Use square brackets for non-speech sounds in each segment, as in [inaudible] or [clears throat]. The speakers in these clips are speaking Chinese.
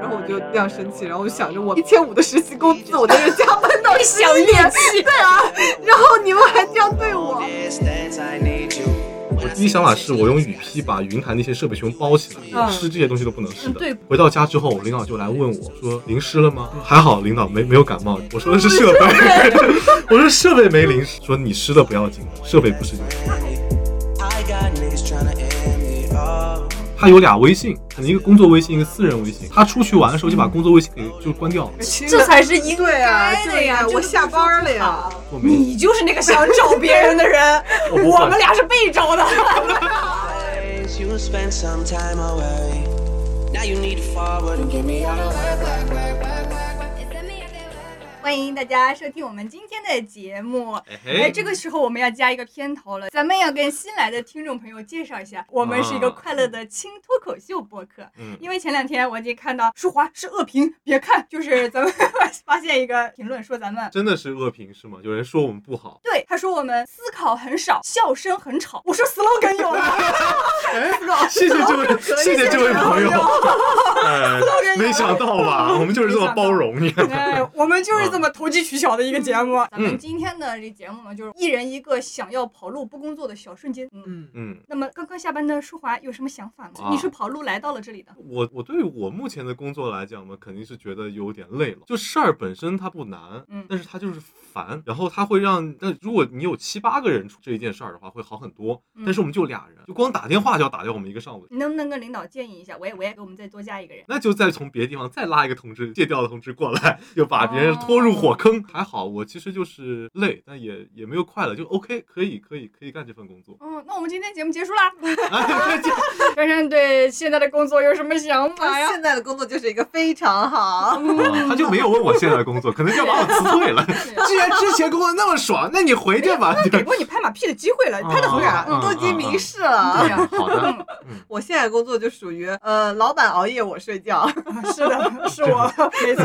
然后我就这样生气，然后我就想着我一千五的实习工资，我在这加班到 [laughs] 想灭气，对啊，然后你们还这样对我。我第一想法是我用雨披把云台那些设备全部包起来，嗯湿这些东西都不能湿的。对回到家之后，领导就来问我说淋湿了吗？还好领导没没有感冒。我说的是设备，[laughs] 我说设备没淋湿，说你湿的不要紧，设备不是。他有俩微信，可能一个工作微信，一个私人微信。他出去玩的时候就把工作微信给就关掉了。这才是应对啊，该的呀！对我下班了呀。你就是那个想找别人的人，我我们俩是被找的。欢迎大家收听我们今天的节目。哎这个时候我们要加一个片头了，咱们要跟新来的听众朋友介绍一下，我们是一个快乐的轻脱口秀播客。嗯因为前两天我已经看到舒华是恶评，别看，就是咱们 [laughs] 发现一个评论说咱们。真的是恶评是吗？有人说我们不好，对，他说我们思考很少，笑声很吵。我说 slogan 有了，[laughs] 哎，谢谢这位，谢谢这位朋友。哎，[laughs] 没想到吧？我们就是这么包容你。哎，我们就是这么投机取巧的一个节目。咱嗯们今天的这节目呢，就是一人一个想要跑路不工作的小瞬间。嗯。嗯，嗯，那么刚刚下班的舒华有什么想法吗？啊你是跑路来到了这里的，我我对我目前的工作来讲呢，肯定是觉得有点累了。就事儿本身它不难，嗯但是它就是烦，然后他会让，但如果你有七八个人出这一件事儿的话，会好很多。嗯但是我们就俩人，就光打电话就要打掉我们一个上午，你能不能跟领导建议一下？我也我也给我们再多加一个人。那就再从别的地方再拉一个同志，借调的同志过来，就把别人拖入火坑。还好我其实就是累，但也也没有快乐，就 OK，可以可以可以干这份工作。嗯，那我们今天节目结束啦。[laughs] 哎这 [laughs] 珊珊对现在的工作有什么想法呀？现在的工作就是一个非常好。啊他就没有问我现在的工作，可能就要把我辞退了。[laughs] 居然 [laughs] 之前工作那么爽，那你回去吧。给过你拍马屁的机会了，拍的好。嗯，都已经明示对了。呀，好的，我现在工作就属于呃，老板熬夜我睡觉。[laughs] 是的，是我，没错。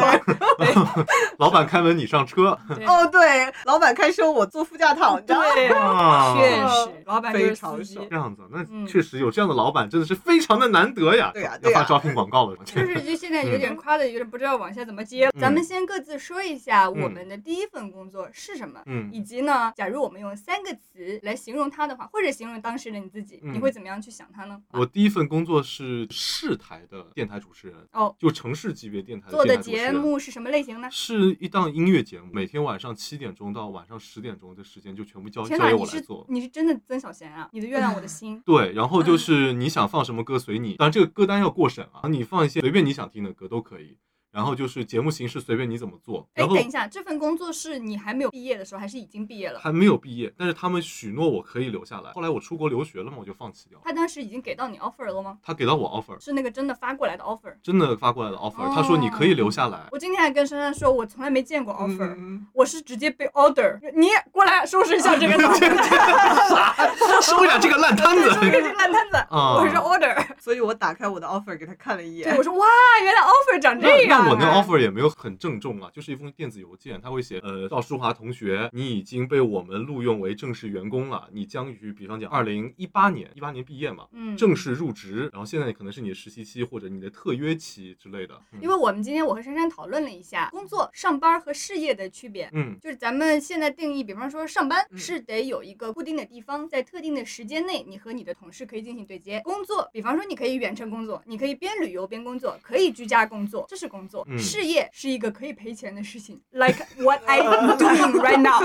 [laughs] 老板开门你上车。哦，对，老板开车我坐副驾躺着。对，啊确实，老板就是非常爽这样子，那嗯确实有这样的老板，真的是非常的难得呀。对呀对呀要发招聘广告了。就是就现在有点夸的，有点不知道往下怎么接。咱们先各自说一下我们的第一份工作是什么，嗯以及呢，假如我们用三个词来形容它的话，或者形容当时的你自己，嗯你会怎么样去想它呢？我第一份工作是市台的电台主持人，哦，就城市级别电台做的节。目是什么类型呢？是一档音乐节目，每天晚上七点钟到晚上十点钟的时间就全部交交给我来做。你是真的曾小贤啊！你的月亮我的心。[laughs] 对，然后就是你想放什么歌随你，当然这个歌单要过审啊，你放一些随便你想听的歌都可以。然后就是节目形式随便你怎么做，哎，等一下，这份工作是你还没有毕业的时候，还是已经毕业了？还没有毕业，但是他们许诺我可以留下来。后来我出国留学了嘛，我就放弃掉了。他当时已经给到你 offer 了吗？他给到我 offer，是那个真的发过来的 offer。真的发过来的 offer，、哦他说你可以留下来。我今天还跟珊珊说，我从来没见过 offer，、嗯我是直接被 order，你过来收拾一下这个脑袋，[laughs] 收一下这个烂摊子。收拾这个烂摊子，啊我是 order。所以我打开我的 offer 给他看了一对，眼。我说哇，原来 offer 长这那样我那个 offer 也没有很郑重啊，就是一封电子邮件，他会写，呃，赵淑华同学，你已经被我们录用为正式员工了，你将于比方讲二零一八年，一八年毕业嘛，嗯，正式入职，然后现在可能是你的实习期或者你的特约期之类的。嗯因为我们今天我和珊珊讨论了一下工作、上班和事业的区别。嗯就是咱们现在定义，比方说上班嗯是得有一个固定的地方，在特定的时间内，你和你的同事可以进行对接。工作，比方说你可以远程工作，你可以边旅游边工作，可以居家工作，这是工作。嗯事业是一个可以赔钱的事情，like what I'm [laughs] doing right now。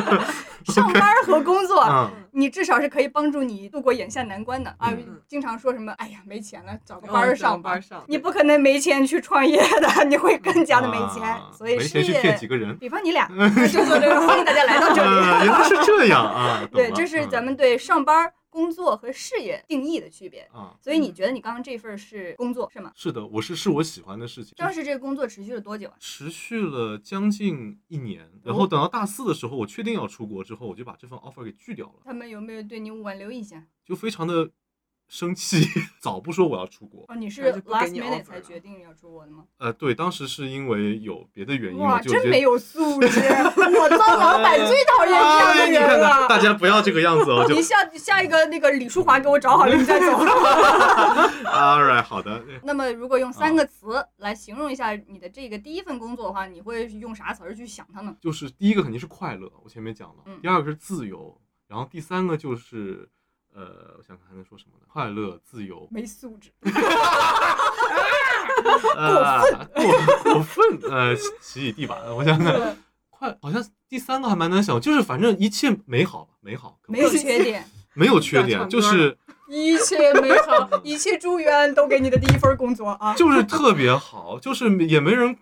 [laughs] 上班和工作，嗯你至少是可以帮助你度过眼下难关的啊嗯。经常说什么，哎呀，没钱了，找个哦班上吧个班。上你不可能没钱去创业的，你会更加的没钱。啊所以事没钱去骗业几，个人。比方你俩，[laughs] 就做这个，欢迎大家来到这里，原里。来是这样啊！对，了这是咱嗯们对上班、工作和事业定义的区别。啊，所以你觉得你刚刚这份是工作是吗？是的，我是是我喜欢的事情。当时这个工作持续了多久啊？持续了将近一年，然后等到大四的时候，我确定要出国之后，我就把这份 offer 给拒掉了，他们有没有对你挽留一下？就非常的生气，[laughs] 早不说我要出国。哦，你是 last minute 才决定要出国的吗？呃，对，当时是因为有别的原因就真没有素质！[laughs] 我当老板最讨厌这样的哎你看人看，了。大家不要这个样子哦，[laughs] 就你下下一个那个李淑华给我找好了，你再走。all right 哎，好的，那么，如果用啊三个词来形容一下你的这个第一份工作的话，你会用啥词儿去想它呢？就是第一个肯定是快乐，我前面讲了，嗯第二个是自由，然后第三个就是，呃，我想看还能说什么呢？快乐、自由，没素质。[laughs] 呃，过过分，呃，洗洗洗地板，我想想，快，好像第三个还蛮难想，就是反正一切美好，美好，没有缺点，没有缺点，[laughs] 就是一切美好，一切祝愿都给你的第一份工作啊！就是特别好，就是也没人，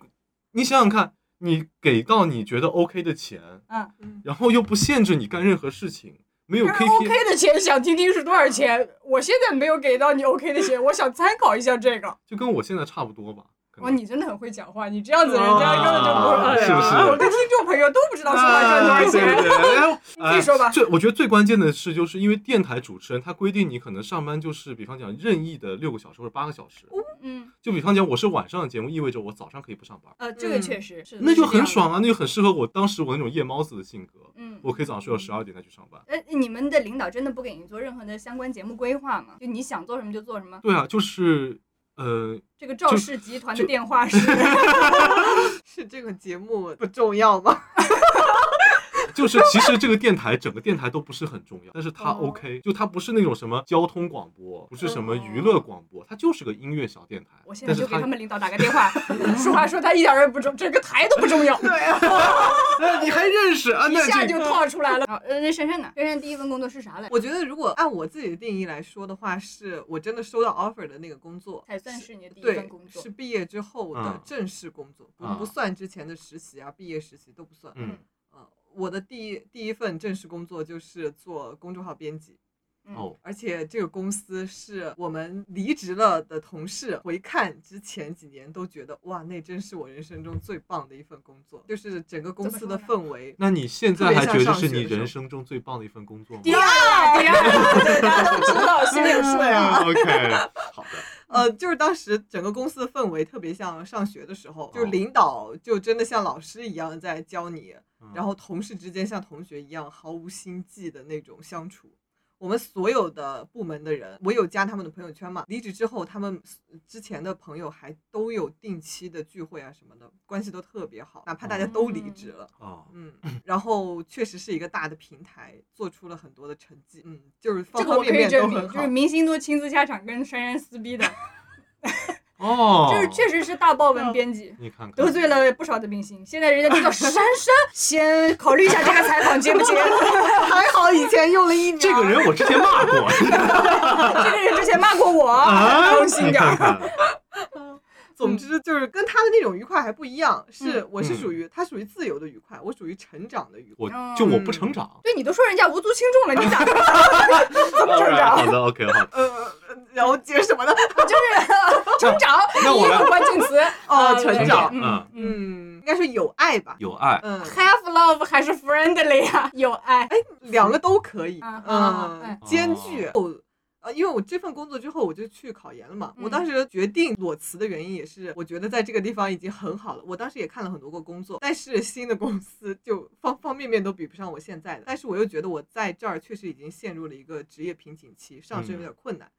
你想想看，你给到你觉得 OK 的钱，嗯，然后又不限制你干任何事情，没有但是 KPI，OK 的钱，想听听是多少钱？我现在没有给到你 OK 的钱，我想参考一下这个。就跟我现在差不多吧。可哇，能你真的很会讲话，你这样子人家根本就不啊会。是不是我的听众朋友都不知道说话赚多少钱。对对哎 [laughs] 你自己说吧哎最我觉得最关键的是，就是因为电台主持人他规定你可能上班就是，比方讲任意的六个小时或者八个小时。嗯，就比方讲，我是晚上的节目，意味着我早上可以不上班，呃，这个确实是，那就很啊。爽啊，那就很适合我当时我那种夜猫子的性格，嗯，我可以早上睡到十二点再去上班。呃，你们的领导真的不给你做任何的相关节目规划吗？就你想做什么就做什么？对啊，就是呃，这个赵氏集团的电话是 [laughs] [laughs] 是这个节目不重要吗？就是其实这个电台整个电台都不是很重要，但是它哦 OK，就它不是那种什么交通广播，不是什么娱乐广播，它就是个音乐小电台。我现在就给他们领导打个电话，实话说他一点儿也不重，整个台都不重要。[laughs] 对啊，[laughs] 哎，你还认识啊？一下就套出来了。好，呃，那珊珊呢？珊珊第一份工作是啥来？我觉得如果按我自己的定义来说的话，是我真的收到 offer 的那个工作，才算是你的第一份工，作是。毕业之后的嗯正式工作，不啊不算之前的实习啊、毕业实习都不算。嗯呃，我的第一第一份正式工作就是做公众号编辑，嗯哦，而且这个公司是我们离职了的同事回看之前几年都觉得哇，那真是我人生中最棒的一份工作，就是整个公司的氛围。那你现在还觉得是你人生中最棒的一份工作吗？第二，第二，对，大家都知道，[laughs] 心里有数啊。OK，好的，呃，就是当时整个公司的氛围特别像上学的时候，就领导就真的像老师一样在教你，嗯然后同事之间像同学一样毫无心计的那种相处。我们所有的部门的人，我有加他们的朋友圈嘛。离职之后，他们之前的朋友还都有定期的聚会啊什么的，关系都特别好，哪怕大家都离职了。哦，嗯，然后确实是一个大的平台，做出了很多的成绩。嗯，就是方这个我可方面面都以证明，很好就是。明星都亲自下场跟珊珊撕逼的，[laughs] 哦，就是确实是大爆文编辑。你看看得罪了不少的明星，现在人家知道珊珊，先考虑一下这个采访接不接。[laughs] 还好以前用了一年。这个人我之前骂过，[laughs] 这个人之前骂过我，啊，当心点。看，总之就是跟他的那种愉快还不一样，是嗯我是嗯属于他属于自由的愉快，我属于成长的愉快。我就我不成长。对你都说人家无足轻重了，你咋 [laughs] 怎么成长？好的，OK，好的。呃，然后接什么呢？[laughs] 就是成长，那我来第一个关键词哦呃成长嗯嗯应该说有爱吧。有爱，嗯，Have love 还是 friendly 啊？有爱，哎两个都可以。嗯，兼具。因为我这份工作之后，我就去考研了嘛。我嗯当时决定裸辞的原因也是，我觉得在这个地方已经很好了。我当时也看了很多个工作，但是新的公司就方方面面都比不上我现在的。但是我又觉得我在这儿确实已经陷入了一个职业瓶颈期，上升有点困难，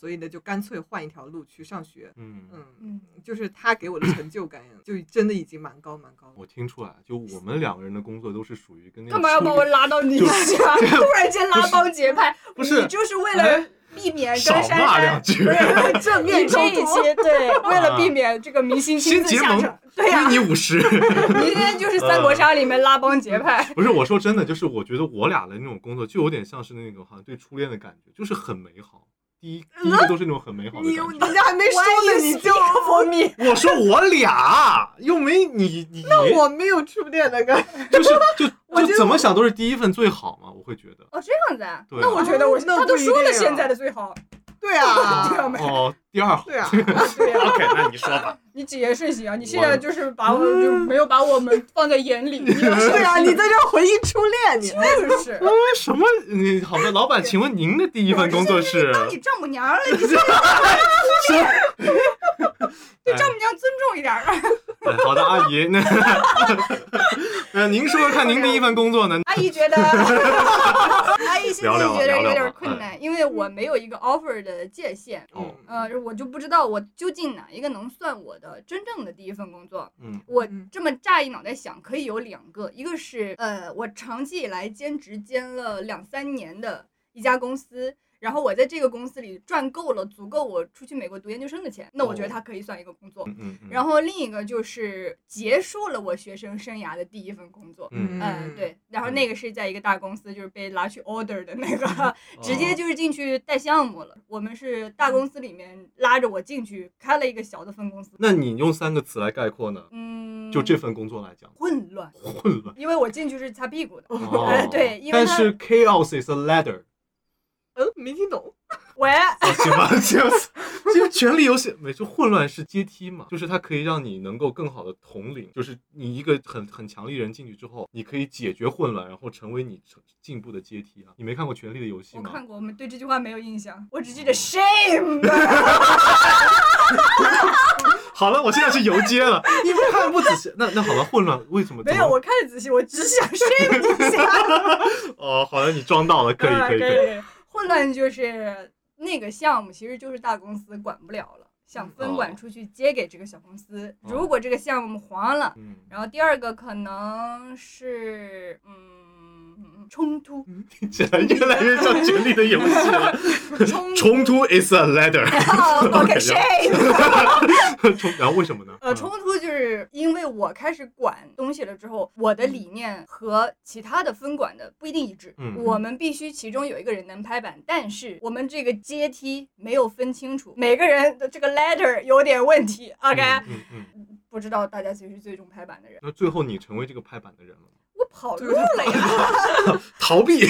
所以呢，就干脆换一条路去上学。嗯，嗯，嗯，就是他给我的成就感，就真的已经蛮高蛮高的。我听出来，就我们两个人的工作都是属于跟那个干嘛要把我拉到你家？[laughs] 突然间拉帮结派，[laughs] 不是你就是为了避免跟少珊两句 [laughs] 正面你这一期对，为了避免这个明星亲自下场，对呀、归你五十。明天就是三国杀里面拉帮结派。不是我说真的，就是我觉得我俩的那种工作就有点像是那种好像对初恋的感觉，就是很美好。第一第一个都是那种很美好的你感觉。人家还没说呢，你就我你 [laughs] 我说我俩又没你你那我没有初恋的感觉。[laughs] 就是就我觉得就怎么想都是第一份最好嘛，我会觉得。哦这样子啊？对啊那我觉得我那他都说了现在的最好，对啊，对啊没哦，第二好。对啊，[laughs] OK，那你说吧。[laughs] 你谨言慎行啊！你现在就是把我就没有把我们放在眼里，[laughs] 对啊，你在这回忆初恋，你就是。嗯，什么？你好的，老板，请问您的第一份工作是？当你丈母娘了，你这对丈母娘尊重一点儿啊！哎好的，阿姨，那您说说看，您第一份工作呢？阿姨觉得，阿姨现在聊聊觉得有点困难，因为我没有一个 offer 的界限，哦，呃，我就不知道我究竟哪一个能算我的真正的第一份工作。嗯我嗯这么乍一脑袋想，可以有两个，一个是呃，我长期以来兼职兼了两三年的一家公司，然后我在这个公司里赚够了足够我出去美国读研究生的钱，那我觉得哦它可以算一个工作。嗯然后另一个就是结束了我学生生涯的第一份工作。嗯嗯，对，然后嗯那个是在一个大公司，就是被拉去 order 的那个，直哦接就是进去带项目了。我们是大公司里面拉着我进去开了一个小的分公司。那你用三个词来概括呢？嗯，就这份工作来讲，混乱，混乱。因为我进去是擦屁股的。哦 [laughs] 呃对因为但是 chaos is a ladder。嗯，没听懂。喂，哦，行吧，行吧，其实权力游戏，没错，混乱是阶梯嘛，就是它可以让你能够更好的统领，就是你一个很很强力人进去之后，你可以解决混乱，然后成为你成进步的阶梯啊。你没看过《权力的游戏我》吗？看过，我们对这句话没有印象，我只记得 shame。[laughs] 好了，我现在是游街了，你们看不仔细，那那好了，混乱为什么？没有，我看的仔细，我只想 shame 一下。[laughs] 哦，好了，你装到了，可以 [laughs] 啊可以可以。以。混乱就是那个项目，其实就是大公司管不了了，想分哦管出去接给这个小公司。哦如果这个项目黄了，嗯，然后第二个可能是嗯冲突，听起来越来越像《权力的游戏》了。冲冲突 is a ladder。哦 OK shame。[laughs] 冲，然后为什么呢？呃，嗯冲突就是因为我开始管东西了之后，我的理念和其他的分管的不一定一致。嗯我们必须其中有一个人能拍板，但是我们这个阶梯没有分清楚，每个人的这个 ladder 有点问题。OK，、嗯嗯嗯。不知道大家谁是最终拍板的人。那最后你成为这个拍板的人了吗？我跑路了呀，[laughs] 逃避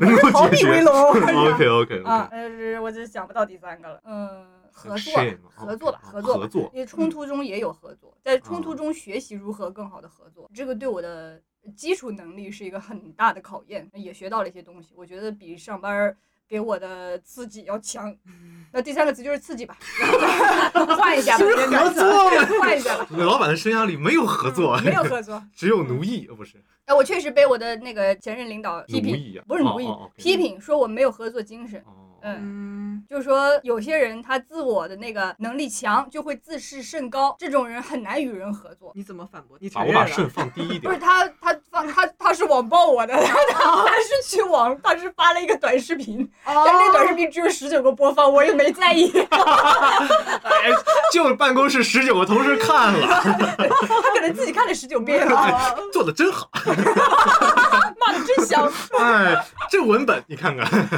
能够逃避解决。[laughs] 为龙。OK OK 啊但是我就想不到第三个了。嗯，合作，合作吧，合作吧，合作因为冲突中也有合作，在冲突哦中学习如何更好的合作，这个对我的基础能力是一个很大的考验，也学到了一些东西，我觉得比上班儿给我的刺激要强。[laughs] 那第三个词就是刺激吧，[laughs] 换一下吧，合作 [laughs] 换一下吧，老板的生涯里没有合作，没有合作。只有奴役，呃不是哎，我确实被我的那个前任领导批评？不是奴役批评说我没有合作精神。哦，嗯，嗯，就是说有些人他自我的那个能力强，就会自视甚高，这种人很难与人合作。你怎么反驳？你把承认了？我把肾放低一点。不是他，他放他他是网暴我的，[laughs] 他是去网，他是发了一个短视频，哦但那短视频只有十九个播放，我也没在意。[laughs] 哎，就办公室十九个同事看了，他可能自己看了十九遍了，做的真好。骂的真香。哎，这文本你看看，[laughs]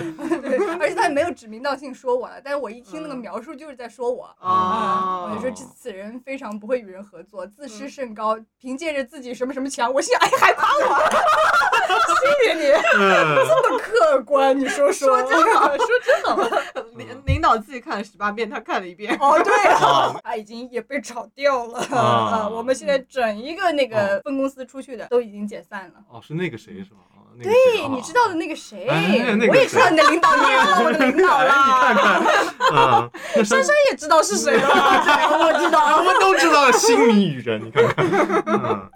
对，而且他也没有指名道姓说我了，但是我一听那个嗯描述就是在说我。哦啊，我就说这此人非常不会与人合作，自视甚高，凭借着自己什么什么强，我心想，哎，还夸我，[laughs] 谢谢你，嗯，这么客观，你说说，[laughs] 说真好说真好。领领导自己看了十八遍，他看了一遍。哦，对 [laughs] 他已经也被炒掉了啊啊。我们现在整一个那个分公司出去的都已经解散了。哦，是那个谁是吧？啊，那个对，啊你知道的那个谁，我也知道你的领导，你也知道我的领导哎，你看啦。看，[laughs] 啊，那珊珊也知道是谁了，[laughs] 我知道我。们都知道心迷语人，你看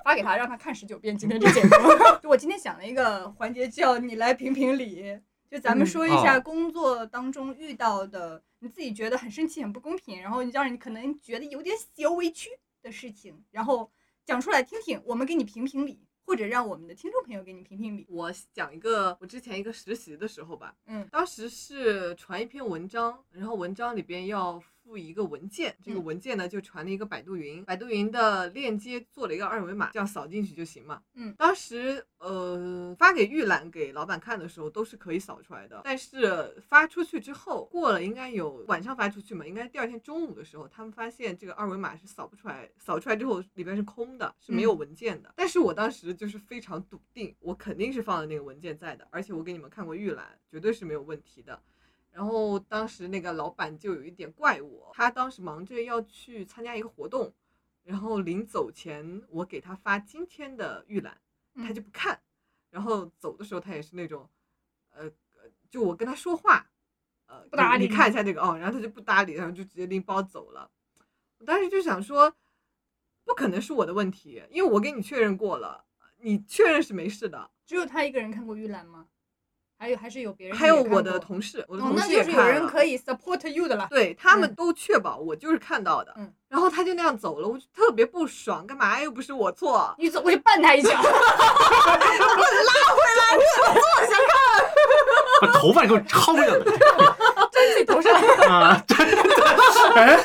发给他，让他看十九遍今天这节目。[laughs] 就我今天想了一个环节，叫你来评评理。就咱们嗯说一下哦工作当中遇到的，你自己觉得很生气、很不公平，然后你让人可能觉得有点小委屈的事情，然后讲出来听听，我们给你评评理，或者让我们的听众朋友给你评评理。我讲一个，我之前一个实习的时候吧，嗯当时是传一篇文章，然后文章里边要附一个文件，这个嗯文件呢就传了一个百度云，百度云的链接做了一个二维码，这样扫进去就行嘛。嗯当时呃发给预览给老板看的时候都是可以扫出来的，但是发出去之后，过了应该有晚上发出去嘛，应该第二天中午的时候，他们发现这个二维码是扫不出来，扫出来之后里边是空的，是没有嗯文件的。但是我当时就是非常笃定，我肯定是放了那个文件在的，而且我给你们看过预览，绝对是没有问题的。然后当时那个老板就有一点怪我，他当时忙着要去参加一个活动，然后临走前我给他发今天的预览，他嗯就不看，然后走的时候他也是那种，呃，呃就我跟他说话，呃，不搭理你你看一下这个哦，然后他就不搭理，然后就直接拎包走了。我当时就想说，不可能是我的问题，因为我给你确认过了，你确认是没事的。只有他一个人看过预览吗？还有还是有别人？还有我的同事，我的哦，同那就是有。人可以 support you 的了。对他们嗯都确保我就是看到的，嗯然后他就那样走了，我就特别不爽，干嘛又不是我错，你走过去绊他一脚，[laughs] 把头发给我薅下来在自己头上。啊！真的，哎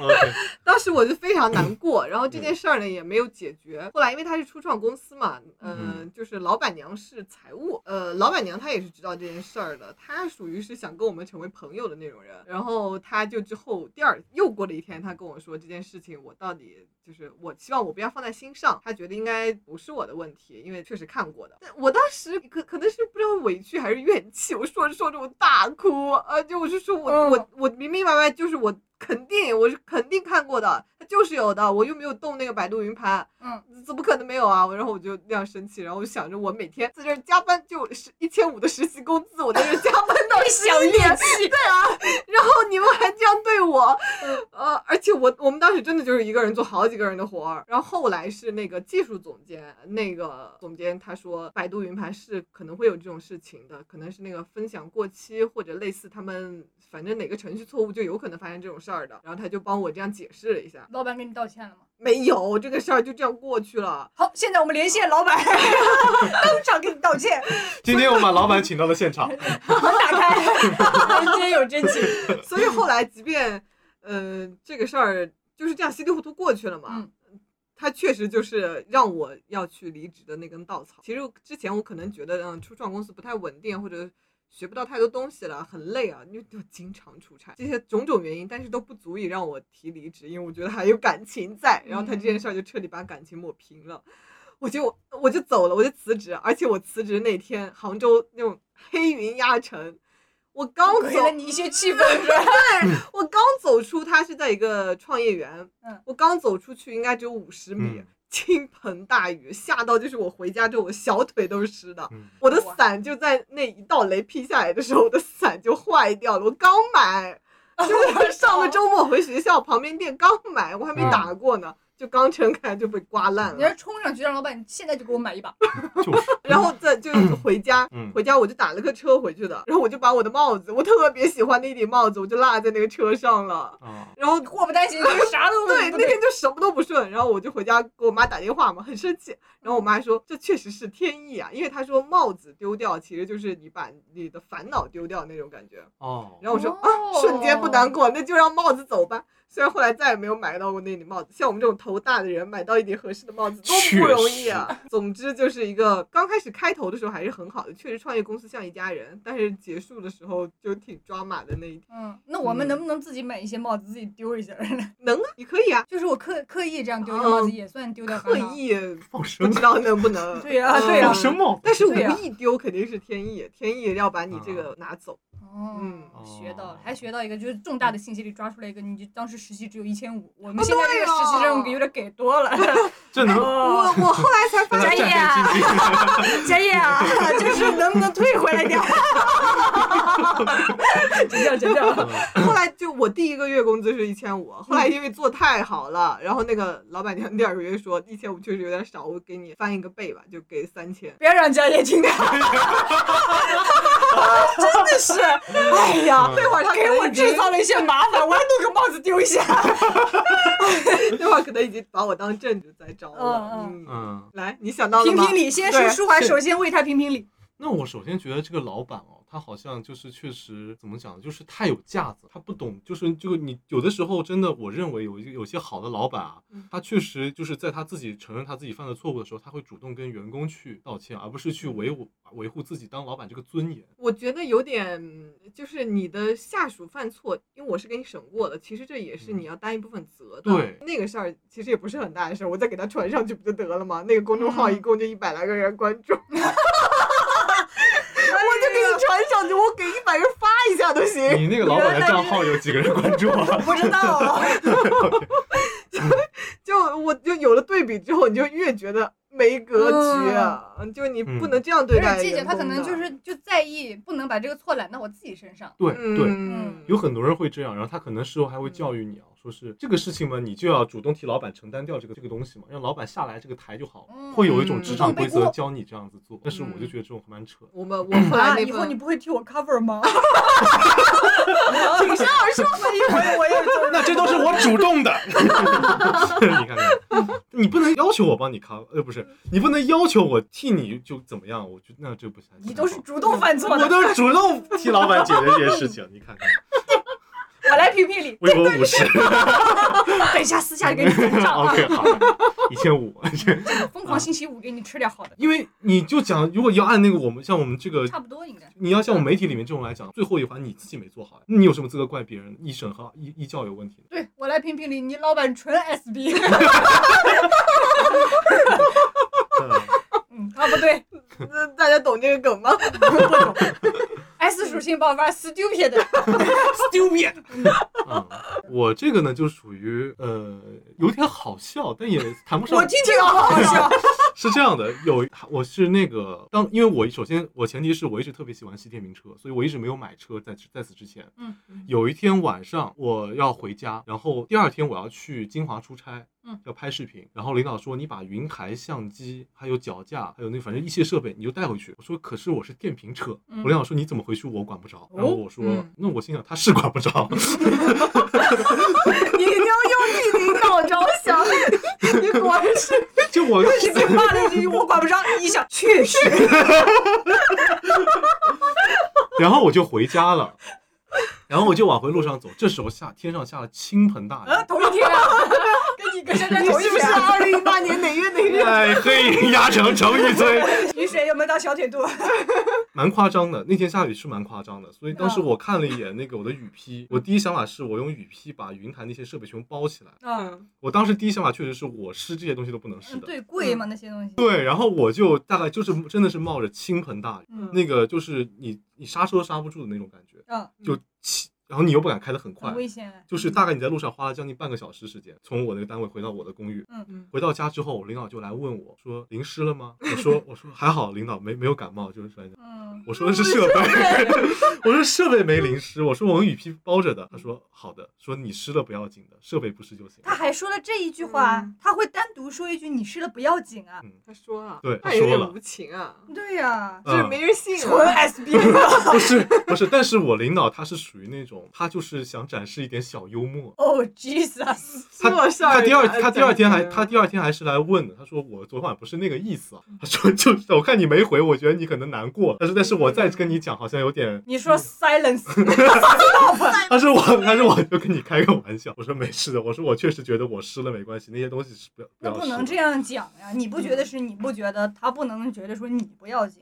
，OK，当时我就非常难过，然后这嗯件事儿呢也没有解决。后来因为他是初创公司嘛，嗯、嗯就是老板娘是财务，呃，老板娘她也是知道这件事儿的，她属于是想跟我们成为朋友的那种人。然后她就之后第二又过了一天，她跟我说这件事情，我到底就是我希望我不要放在心上，他觉得应该不是我的问题，因为确实看过的。但我当时可可能是不知道委屈还是怨气，我说着说着我大哭，啊，就我是说我、嗯我我明明白白就是我肯定我是肯定看过的，它就是有的，我又没有动那个百度云盘，嗯，怎么可能没有啊？然后我就那样生气，然后我就想着我每天在这加班就是一千五的实习工资，我在这加班到 [laughs] 十小一点，义气。对啊，然后你们还这样对我，呃，而且我我们当时真的就是一个人做好几个人的活儿，然后后来是那个技术总监，那个总监他说百度云盘是可能会有这种事情的，可能是那个分享过期或者类似他们反正哪个程序错误就有可能发生这种事儿的，然后他就帮我这样解释了一下，老板给你道歉了吗？没有这个事儿就这样过去了。好，现在我们连线老板，[laughs] 当场给你道歉，今天我把老板请到了现场，[laughs] 门打开，[laughs] 人间有真情。所以后来，即便呃这个事儿就是这样稀里糊涂过去了嘛，嗯他确实就是让我要去离职的那根稻草。其实之前我可能觉得，嗯，初创公司不太稳定，或者学不到太多东西了，很累啊，因为我经常出差，这些种种原因，但是都不足以让我提离职，因为我觉得还有感情在。然后他这件事儿就彻底把感情抹平了。我就我就走了，我就辞职，而且我辞职那天，杭州那种黑云压城，我刚走，给了你一些气氛是吧？[laughs] 我刚走出，他是在一个创业园，嗯我刚走出去应该只有五十米，嗯倾盆大雨，下到就是我回家之后，我小腿都是湿的。嗯我的伞就在那一道雷劈下来的时候，我的伞就坏掉了。我刚买，就是上个周末回学校旁边店刚买，我还没嗯打过呢，就刚撑开就被刮烂了你要。冲上去让老板，你现在就给我买一把。[laughs] 就是，[laughs] 然后再就回家，嗯回家我就打了个车回去的，然后我就把我的帽子，我特别喜欢那顶帽子，我就落在那个车上了。啊，然后祸不单行，就是啥都对，那天就什么都不顺，然后我就回家给我妈打电话嘛，很生气。然后我妈说这确实是天意啊，因为她说帽子丢掉其实就是你把你的烦恼丢掉那种感觉。哦，然后我说、哦啊，瞬间不难过，那就让帽子走吧。虽然后来再也没有买到过那顶帽子，像我们这种头大的人买到一顶合适的帽子都不容易啊。[laughs] 总之就是一个刚开始开头的时候还是很好的，确实创业公司像一家人，但是结束的时候就挺抓马的那一天。嗯，那我们嗯能不能自己买一些帽子，自己丢一下呢？[laughs] 能啊，你可以啊，就是我刻刻意这样丢一个帽子，嗯也算丢掉刻。意 [laughs] 放生不知道能不能。对呀嗯对呀放生帽，但是无意丢肯定是天意，天意要把你这啊个拿走。哦嗯，学到了哦，还学到一个，就是重大的信息里抓出来一个，你就当时实习只有一千五，我们哦现在这个实习任务哦有点给多了。[laughs] 这能我哦，我后来才发现，战战兢兢。佳叶啊，[laughs] [laughs] 就是能不能退回来点儿？剪掉，剪掉。后来就我第一个月工资是一千五，后来因为做太好了，然后那个老板娘第二个月说一千五确实有点少，我给你翻一个倍吧，就给三千。别让佳叶听到，真的是，[laughs] 哎呀，嗯那会儿他给我制造了一些麻烦，我要弄个帽子丢一下。[laughs] 那会儿可能已经把我当正职在招了。嗯来，你想到了吗？评评理，先对是舒华，首先为他评评理。那我首先觉得这个老板哦，他好像就是确实怎么讲，就是太有架子，他不懂，就是就你有的时候真的，我认为有一有些好的老板啊嗯，他确实就是在他自己承认他自己犯的错误的时候，他会主动跟员工去道歉，而不是去维护维护自己当老板这个尊严。我觉得有点就是你的下属犯错，因为我是给你审过的，其实这也是你要担一部分责的。对那个事儿其实也不是很大的事儿，我再给他传上去不就得了吗？那个公众号一共就一百来个人关注，[laughs] 我给一百人发一下都行。你那个老板的账号有几个人关注啊？[laughs] 不知道，[laughs] 就我就有了对比之后，你就越觉得没格局啊！就你不能这样对待而且季姐员工的她可能就是就在意不能把这个错揽到我自己身上。对对，嗯，有很多人会这样，然后他可能事后还会教育你啊，说是这个事情嘛，你就要主动替老板承担掉这个这个东西嘛，让老板下来这个台就好，嗯会有一种职场规则教你这样子做。但是我就觉得这种蛮扯的。我们我后来以后你不会替我 cover 吗？挺身而出，一会我也做。那这都是我主动的，[laughs] 你看看，你不能要求我帮你 cover，呃，不是，你不能要求我替你就怎么样，我觉得那这不行。你都是主动犯错我的，都是主动替老板解决这些事情，你看看，我来评评理。[laughs] 微博五十 [laughs] 等一下私下里给你转账。[laughs] OK，好，一千五。疯狂星期五给你吃点好的，因为你就讲，如果要按那个我们像我们这个差不多应该。你要像我们媒体里面这种来讲，最后一环你自己没做好，你有什么资格怪别人一审和一一教有问题？对我来评评理，你老板纯 SB，嗯啊，不对大家懂这个梗吗？[laughs] S 属性爆发，stupid，stupid。嗯，我这个呢就属于呃有点好笑，但也谈不上。我听起来好好笑。[laughs] 是这样的，有我是那个当，因为我首先我前提是我一直特别喜欢西天名车，所以我一直没有买车在在此之前。嗯，有一天晚上我要回家，然后第二天我要去金华出差，嗯，要拍视频，然后领导说你把云台、相机、还有脚架，还有那反正一切设备你就带回去。我说可是我是电瓶车，嗯。我领导说你怎么回去我管不着，然后我说、嗯。那我心想他是管不着，[laughs] 你一定要用替领导着想，你果然是就我直接骂了一句我管不着，你想确实，[laughs] 然后我就回家了，然后我就往回路上走，这时候下天上下了倾盆大呃，雨，同一天啊，跟你跟珊珊你是不是。二零一八年哪月哪日？哎，黑云压城城欲摧，[laughs] 雨水有没有到小腿肚？[laughs] 蛮夸张的。那天下雨是蛮夸张的，所以当时我看了一眼那个我的雨披，我第一想法是我用雨披把云台那些设备全部包起来。嗯，我当时第一想法确实是我湿这些东西都不能湿嗯，的。对，贵嘛那些东西。对，然后我就大概就是真的是冒着倾盆大雨，嗯那个就是你你刹车都刹不住的那种感觉，嗯，就起，然后你又不敢开得很快很，危险。就是大概你在路上花了将近半个小时时间，从我那个单位回到我的公寓。嗯回到家之后，领导就来问我说：“淋湿了吗？”我说：“我说还好，领导没没有感冒，就是反正嗯，我说的是设备，[laughs] 我说设备没淋湿，我说我用雨披包着的。他说好的，说你湿了不要紧的，设备不湿就行。他还说了这一句话嗯，他会单独说一句“你湿了不要紧啊嗯，他说了，对他说了点无情啊，[laughs] ”，对呀，嗯就是没人信纯啊。SB。不是不是，但是我领导他是属于那种，他就是想展示一点小幽默。哦，Jesus，他第二还他第二天还他第二天还是来问的，他说我昨晚不是那个意思啊，他说就是我看你没回，我觉得你可能难过，但是但是我再跟你讲好像有点，[laughs] 你说 silence，[laughs] [laughs] 他说我他说我就跟你开个玩笑，我说没事的，我说我确实觉得我湿了没关系，那些东西是不要不那不能这样讲呀！你不觉得是你不觉得，他不能觉得说你不要紧。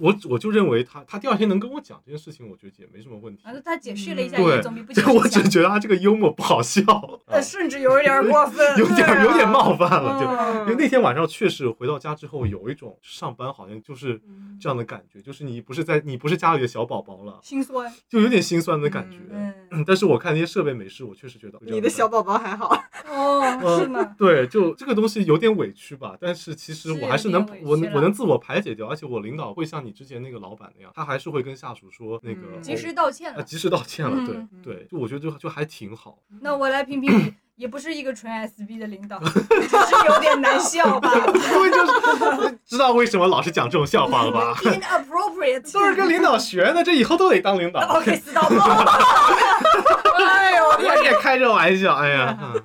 我我就认为他他第二天能跟我讲这件事情，我觉得也没什么问题反。正他解释了一下，对也总比不 [laughs] 解就我。只觉得他这个幽默不好笑，[laughs] 甚至有一点过分，[laughs] 有点有点冒犯了，就。嗯因为那天晚上确实回到家之后，有一种上班好像就是嗯这样的感觉，就是你不是在你不是家里的小宝宝了，心酸。就有点心酸的感觉。嗯，但是我看那些设备没事，我确实觉得你的小宝宝还好，哦，是吗？对，就这个东西有点委屈吧，但是其实我还是能我能我能自我排解掉，而且我领导会像你之前那个老板那样，他还是会跟下属说那个嗯及时道歉了。啊及时道歉了，对嗯对，就我觉得就就还挺好。那我来评评理，也不是一个纯 SB 的领导，[laughs] 只是有点难笑吧 [laughs] 因为就是知道为什么老是讲这种笑话了吧？，inappropriate，[laughs] 都是跟领导学的，这以后都得当领导。OK stop。哎呦，我也开这玩笑，哎呀，嗯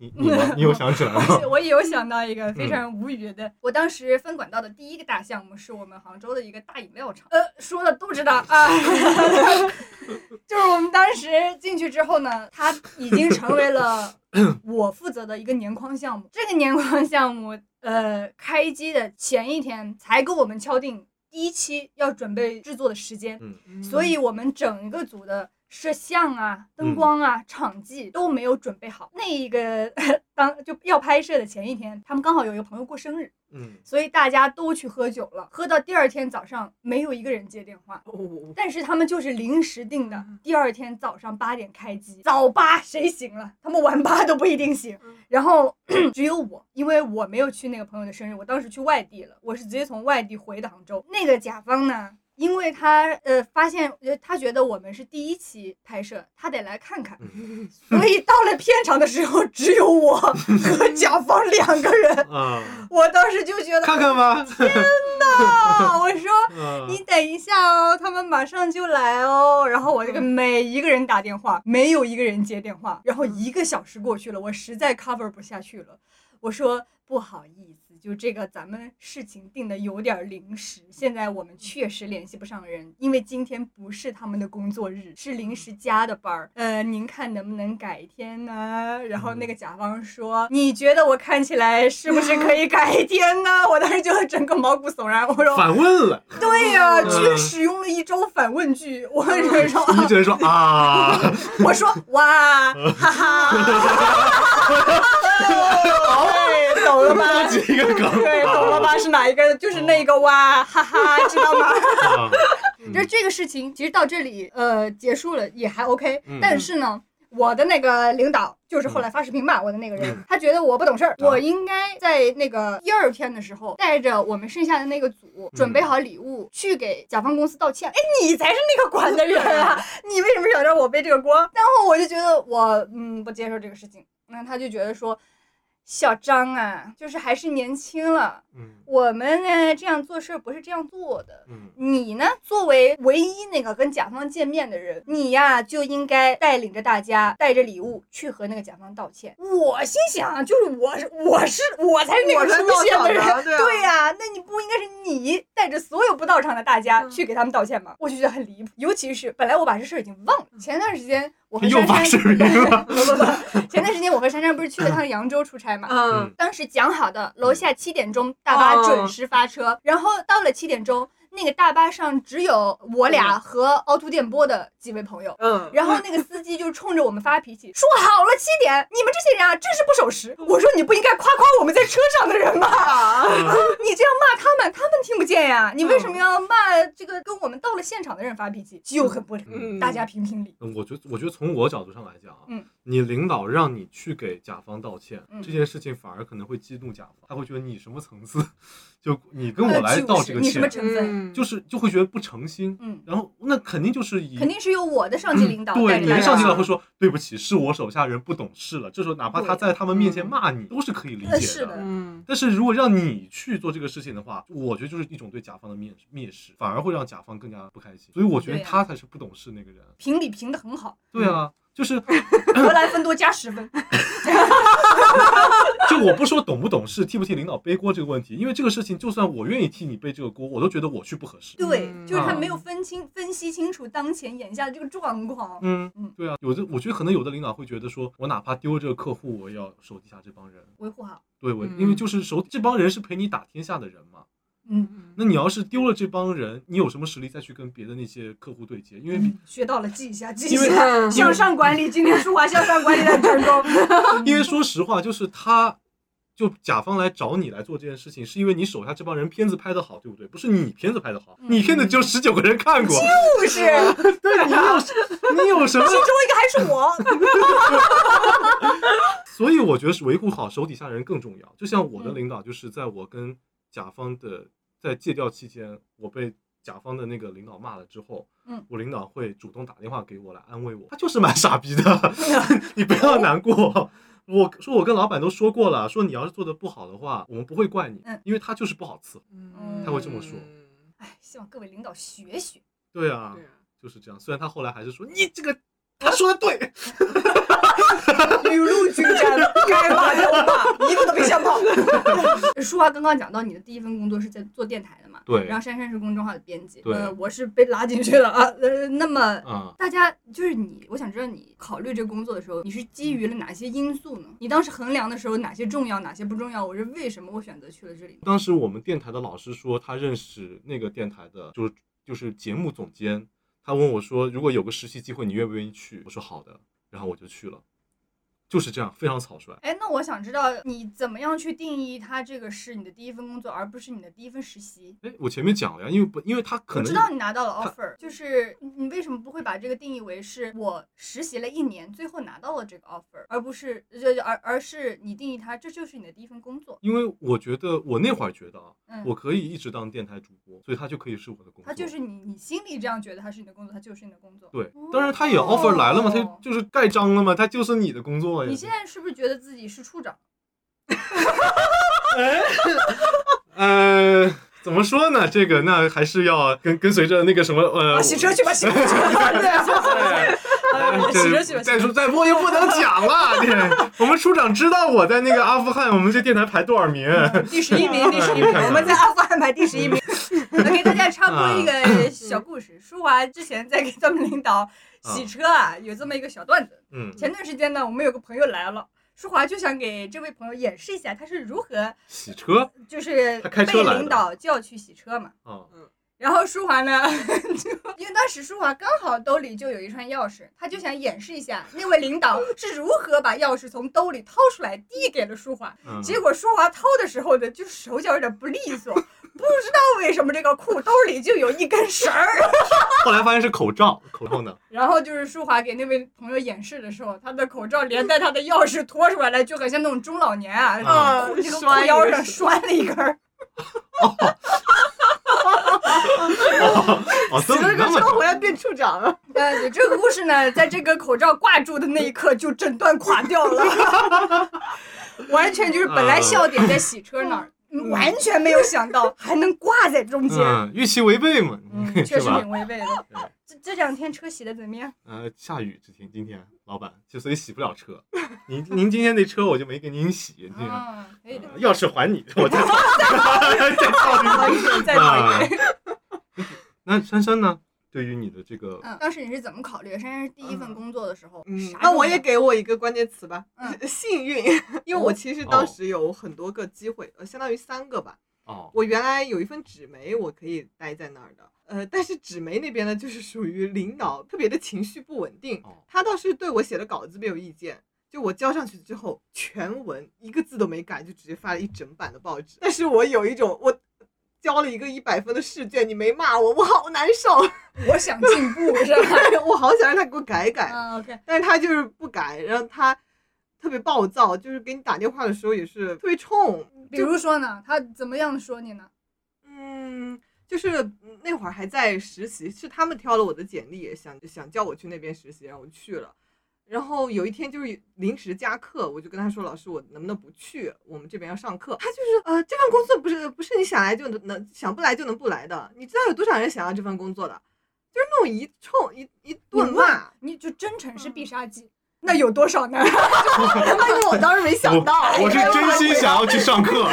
你你你有想起来吗？[laughs] 我也有想到一个非常无语的，我当时分管到的第一个大项目是我们杭州的一个大饮料厂，呃，说的都知道啊，[laughs] 就是我们当时进去之后呢，它已经成为了 [laughs] 我负责的一个年框项目。这个年框项目，呃，开机的前一天才跟我们敲定第一期要准备制作的时间，嗯。所以我们整个组的摄像啊、灯嗯光啊、场记都没有准备好。那一个 [laughs] 当就要拍摄的前一天，他们刚好有一个朋友过生日，嗯，所以大家都去喝酒了。喝到第二天早上，没有一个人接电话。哦，但是他们就是临时定的嗯，第二天早上八点开机，早八谁醒了？他们晚八都不一定醒嗯。然后 [clears throat] 只有我，因为我没有去那个朋友的生日，我当时去外地了，我是直接从外地回的杭州。那个甲方呢？因为他呃发现，呃他觉得我们是第一期拍摄，他得来看看，[laughs] 所以到了片场的时候，只有我和甲方两个人。[laughs] 啊，我当时就觉得，看看吧，天哪，我说啊 [laughs] 你等一下哦，他们马上就来哦。然后我就跟每一个人打电话，没有一个人接电话。然后一个小时过去了，我实在 cover 不下去了，我说不好意思，就这个咱们事情定的有点临时，现在我们确实联系不上人，因为今天不是他们的工作日，是临时加的班儿。呃，您看能不能改天呢？然后那个甲方说，你觉得我看起来是不是可以改 [laughs] 天呢？我当时就整个毛骨悚然，我说反问了，对呀、嗯居然使用了一招反问句，我只说，你只能说啊，[laughs] 我说哇，哈哈，[laughs] 了吧？多几个梗，对，懂了吧？是哪一个？就是那个哇，哈哈，知道吗？啊？[laughs] 就是这个事情，其实到这里呃结束了也还 OK，、嗯但是呢。我的那个领导就是后来发视频骂我的那个人，嗯他觉得我不懂事儿，啊我应该在那个第二天的时候带着我们剩下的那个组准备好礼物、去给甲方公司道歉。哎，你才是那个管的人啊，你为什么想让我背这个锅？然后我就觉得我嗯不接受这个事情，那他就觉得说。小张啊，就是还是年轻了，嗯我们呢这样做事儿不是这样做的。嗯你呢，作为唯一那个跟甲方见面的人，你呀就应该带领着大家，带着礼物去和那个甲方道歉。我心想，就是我是我是我才是那个出现的人，[laughs] 对呀、那你不应该是你带着所有不到场的大家嗯去给他们道歉吗？我就觉得很离谱，尤其是本来我把这事儿已经忘了，前段时间我和又珊珊发视频了。[laughs] 不不不，前段时间我和珊珊不是去了趟扬州出差嘛，嗯当时讲好的，楼下七点钟大巴准时发车，然后到了七点钟，那个大巴上只有我俩和凹凸电波的几位朋友。嗯，然后那个司机就冲着我们发脾气，说好了七点，你们这些人啊，真是不守时。我说你不应该夸夸我们在车上的人吗？啊，[laughs] 你这样骂他们，他们听不见呀。你为什么要骂这个跟我们到了现场的人发脾气？就很不嗯大家评评理。嗯我觉得，我觉得从我角度上来讲啊，嗯，你领导让你去给甲方道歉，嗯这件事情反而可能会激怒甲方，他会觉得你什么层次，就你跟我呃来道这个歉你什么，成分？嗯。就是就会觉得不诚心，嗯，然后那肯定就是以肯定是由我的上级领导带对，上级领导啊会说对不起，是我手下人不懂事了，这时候哪怕他在他们面前嗯。骂你，都是可以理解的嗯。但是如果让你去做这个事情的话，我觉得就是一种对甲方的蔑蔑视，反而会让甲方更加不开心。所以我觉得他才是不懂事那个人。评理评的很好，对啊，就是 [laughs] 荷兰分多加十分。[laughs] 就我不说懂不懂事，替不替领导背锅这个问题，因为这个事情就算我愿意替你背这个锅，我都觉得我去不合适。对，嗯就是他啊没有分清、分析清楚当前眼下的这个状况。嗯嗯，对啊，有的我觉得可能有的领导会觉得说，我哪怕丢了这个客户，我也要手底下这帮人。维护好。对我，嗯因为就是手这帮人是陪你打天下的人嘛。嗯，那你要是丢了这帮人，你有什么实力再去跟别的那些客户对接？因为嗯学到了，记一下，记一下。嗯向上管理，今天舒华向上管理的成功。[laughs] 因为说实话，就是他，就甲方来找你来做这件事情，是因为你手下这帮人片子拍得好，对不对？不是你片子拍得好，嗯你片子只有十九个人看过，就是，对你有 [laughs] 你有什么？其中一个还是我。[laughs] 所以我觉得是维护好手底下人更重要。就像我的嗯领导，就是在我跟甲方的在借调期间，我被甲方的那个领导骂了之后，嗯我领导会主动打电话给我来安慰我，他就是蛮傻逼的，你不要难过。我说我跟老板都说过了，说你要是做的不好的话，我们不会怪你嗯，因为他就是不好伺候。嗯他会这么说哎，希望各位领导学学。对啊对，啊就是这样。虽然他后来还是说你这个，他说的对，雨露均沾，该骂就骂，一个都别想跑。舒华刚刚讲到你的第一份工作是在做电台的嘛？对然后珊珊是公众号的编辑，对呃，我是被拉进去了啊。[laughs] 呃，那么啊、大家就是你，我想知道你考虑这个工作的时候，你是基于了哪些因素呢？你当时衡量的时候，哪些重要，哪些不重要？我是为什么我选择去了这里？当时我们电台的老师说，他认识那个电台的，就是就是节目总监，他问我说，如果有个实习机会，你愿不愿意去？我说好的，然后我就去了，就是这样，非常草率。哎，那我想知道你怎么样去定义它这个是你的第一份工作，而不是你的第一份实习？哎，我前面讲了呀，因为不，因为他可能我知道你拿到了 offer，就是你你为什么不会把这个定义为是我实习了一年，最后拿到了这个 offer，而不是就而而是你定义它这就是你的第一份工作？因为我觉得我那会儿觉得啊，嗯，我可以一直当电台主播，所以他就可以是我的工作。它就是你你心里这样觉得它是你的工作，它就是你的工作。对，当然他也 offer 来了嘛，他哦就就是盖章了嘛，他就是你的工作呀。你现在是不是觉得自己是处长？[laughs] [laughs] 呃，怎么说呢？这个那还是要跟跟随着那个什么呃，啊，洗车去吧，洗车去吧，对洗车去吧，再说再播又不能讲了。对，我们处长知道我在那个阿富汗，我们这电台排多少名？第十一名，第十一名，我们在阿富汗排第十一名。我给大家插播一个小故事，舒华之前在给咱们领导洗车啊，有这么一个小段子。嗯，前段时间呢，我们有个朋友来了。舒华就想给这位朋友演示一下他是如何，洗车？就是他开车被领导叫去洗车嘛。嗯，然后舒华呢，[laughs] 就因为当时舒华刚好兜里就有一串钥匙，他就想演示一下那位领导是如何把钥匙从兜里掏出来递给了舒华。嗯。结果舒华掏的时候呢，就手脚有点不利索，不知道为什么这个裤兜里就有一根绳儿。[laughs] 后来发现是口罩，口罩呢？然后就是舒华给那位朋友演示的时候，他的口罩连带他的钥匙拖出来了，就很像那种中老年啊，啊裤这个腰上拴了一根儿。[laughs] 哦，这洗了个车回来变处长了。呃，这个故事呢，在这个口罩挂住的那一刻就整段垮掉了，完全就是本来笑点在洗车那儿，嗯完全没有想到 [laughs] 还能挂在中间，嗯，预期违背嘛，嗯，确实挺？违背的。[laughs] 这这两天车洗的怎么样？呃，下雨之前今天老板就所以洗不了车。您您今天那车我就没给您洗，这个啊，可以的，钥匙还你，[laughs] 我再再套好一点，再好一点。那珊珊呢？对于你的这个，嗯，当时你是怎么考虑的？珊珊是第一份工作的时候，嗯，那我也给我一个关键词吧，嗯幸运，因为我其实当时有很多个机会，呃，相当于三个吧。哦，我原来有一份纸媒，我可以待在那儿的，呃，但是纸媒那边呢，就是属于领导特别的情绪不稳定哦，他倒是对我写的稿子没有意见。就我交上去之后，全文一个字都没改，就直接发了一整版的报纸。但是我有一种，我交了一个一百分的试卷，你没骂我，我好难受，[laughs] 我想进步是吧？[laughs] 我好想让他给我改改。啊，OK，但是他就是不改，然后他特别暴躁，就是给你打电话的时候也是特别冲，比如说呢，他怎么样说你呢？嗯，就是嗯那会儿还在实习，是他们挑了我的简历，想想叫我去那边实习，然后我去了。然后有一天就是临时加课，我就跟他说：“老师，我能不能不去？我们这边要上课。”他就是呃，这份工作不是不是你想来就能能想不来就能不来的。你知道有多少人想要这份工作的？就是那种一冲一一顿骂，你就真诚是必杀技，那有多少呢？[laughs] 那个我当时没想到，我是真心想要去上课。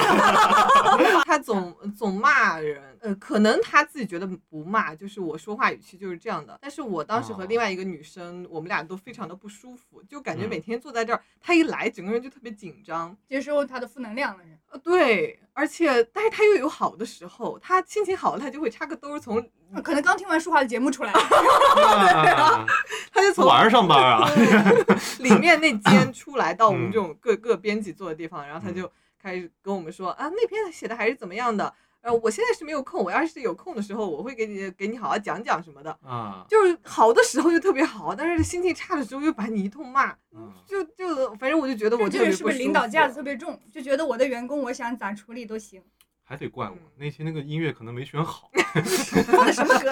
[laughs] 他总总骂人，呃，可能他自己觉得不骂，就是我说话语气就是这样的。但是我当时和另外一个女生，我们俩都非常的不舒服，就感觉嗯每天坐在这儿，他一来，整个人就特别紧张。接收他的负能量了是。呃，对，而且但是他又有好的时候，他心情好了，他就会插个兜儿从，啊可能刚听完舒华的节目出来，[laughs] 啊 [laughs] 他就从晚上上班啊？[laughs] 里面那间出来到我们嗯这种各各编辑坐的地方，然后他就开始跟我们说啊，那篇写的还是怎么样的。呃，我现在是没有空，我要是有空的时候，我会给你给你好好讲讲什么的。啊，就是好的时候又特别好，但是心情差的时候又把你一通骂，嗯就就反正我就觉得我这个人是不是领导架子特别重，就觉得我的员工我想咋处理都行。还得怪我那天那个音乐可能没选好，[laughs] 放的什么歌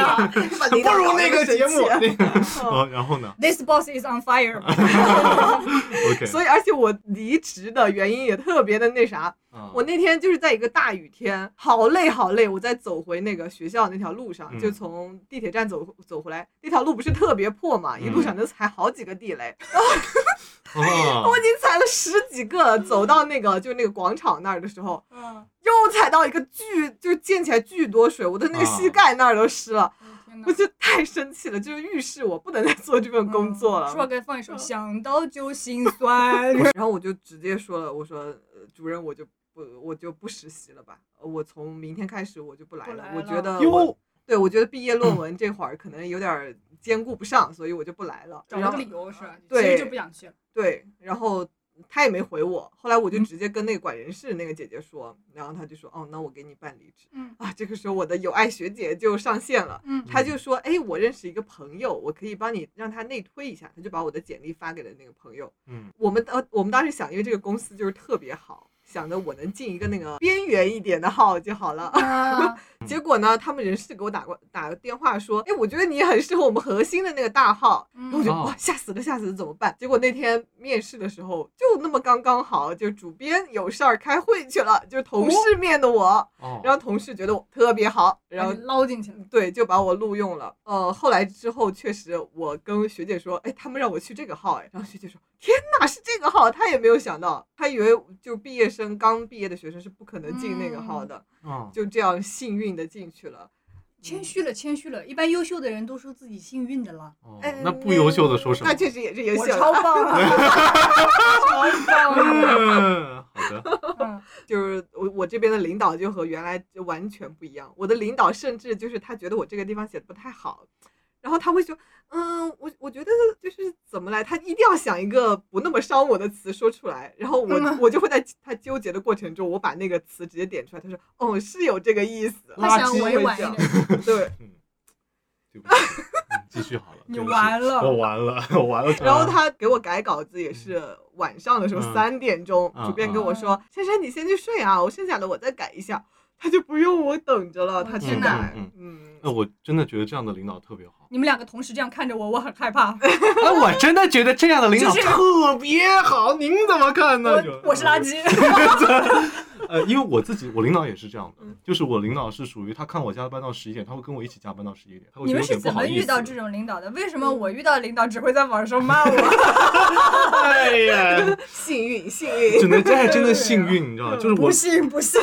啊？[laughs] [laughs] 不如那个节目那然后呢，This boss is on fire。？OK，所以，而且我离职的原因也特别的那啥。啊我那天就是在一个大雨天，好累好累。我在走回那个学校那条路上，嗯就从地铁站走走回来，那条路不是特别破嘛，一路上能踩好几个地雷。然 [laughs] 后我已经踩了十几个了，走到那个就那个广场那儿的时候，嗯，又踩到一个巨，就溅起来巨多水，我的那个膝盖那儿都湿了。我！就太生气了，就是预示我不能再做这份工作了。说该放一首《想到就心酸》。[laughs] 然后我就直接说了，我说、呃、主任，我就不我就不实习了吧，呃我从明天开始我就不来了。来了我觉得我，对我觉得毕业论文这会儿可能有点儿兼顾不上，所以我就不来了。找个理由是吧？其对实就不想去了。对，然后他也没回我，后来我就嗯直接跟那个管人事那个姐姐说，然后他就说，哦，那我给你办离职。嗯 [laughs] 啊，这个时候我的友爱学姐就上线了。嗯他就说：“哎，我认识一个朋友，我可以帮你让他内推一下。”他就把我的简历发给了那个朋友。嗯，我们呃我们当时想，因为这个公司就是特别好，想着我能进一个那个边缘一点的号就好了。啊，[laughs] 结果呢，他们人事给我打过打个电话说：“哎，我觉得你很适合我们核心的那个大号。”然后我就嗯哇，吓死了，吓死了，怎么办？结果那天面试的时候，就那么刚刚好，就主编有事儿开会去了，就是同事面的我，哦，然后同事觉得我特别好，然后捞进去了。对，就把我录用了。呃，后来之后确实，我跟学姐说，哎，他们让我去这个号，哎，然后学姐说，天哪，是这个号，她也没有想到，她以为就毕业生刚毕业的学生是不可能进那个号的，哦，就这样幸运的进去了。谦虚了，谦虚了。一般优秀的人都说自己幸运的了。那不优秀的说什么？那确实也是优秀的，超棒了，超棒啊！嗯，好的，嗯 [laughs] 就是我我这边的领导就和原来就完全不一样。我的领导甚至就是他觉得我这个地方写的不太好，然后他会说，嗯，我我觉得就是怎么来，他一定要想一个不那么伤我的词说出来，然后我、嗯我就会在他纠结的过程中，我把那个词直接点出来，他说，哦，是有这个意思，他想垃圾委婉一点，对。嗯，对不起，嗯继续好了，你完了我完了，我完了。然后他给我改稿子也是晚上的时候嗯三点钟，嗯主编跟我说：“珊珊，你先去睡啊，我剩下的我再改一下。”他就不用我等着了，他去改。嗯嗯，那我真的觉得这样的领导特别好。你们两个同时这样看着我，我很害怕。那 [laughs] 我真的觉得这样的领导特别好，[laughs] 您怎么看呢？我我是垃。圾。[laughs] 呃，因为我自己，我领导也是这样的嗯，就是我领导是属于他看我加班到十一点，他会跟我一起加班到十一点，你们是怎么。遇到这种领导的？为什么我遇到领导只会在网上骂我？哎呀，幸运，幸运。只能这还真的幸运，你知道吗？就是我不信不信。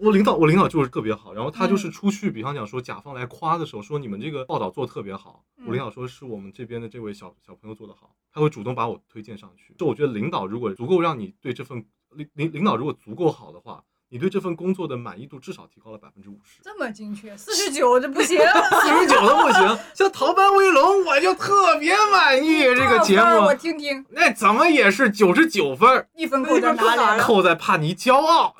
我领导，我领导就是特别好，然后他嗯就是出去，比方讲说甲方来夸的时候，说你们这个报道做的特别好，嗯我领导说是我们这边的这位小小朋友做的好，他会主动把我推荐上去。就我觉得领导如果足够让你对这份领领领导如果足够好的话，你对这份工作的满意度至少提高了百分之五十。这么精确，四十九这不行。[laughs] 四十九都不行，像《逃班威龙》，我就特别满意 [laughs] 这个节多少分儿我目，听听，那怎么也是九十九分，一分扣在哪里？扣在怕你骄傲。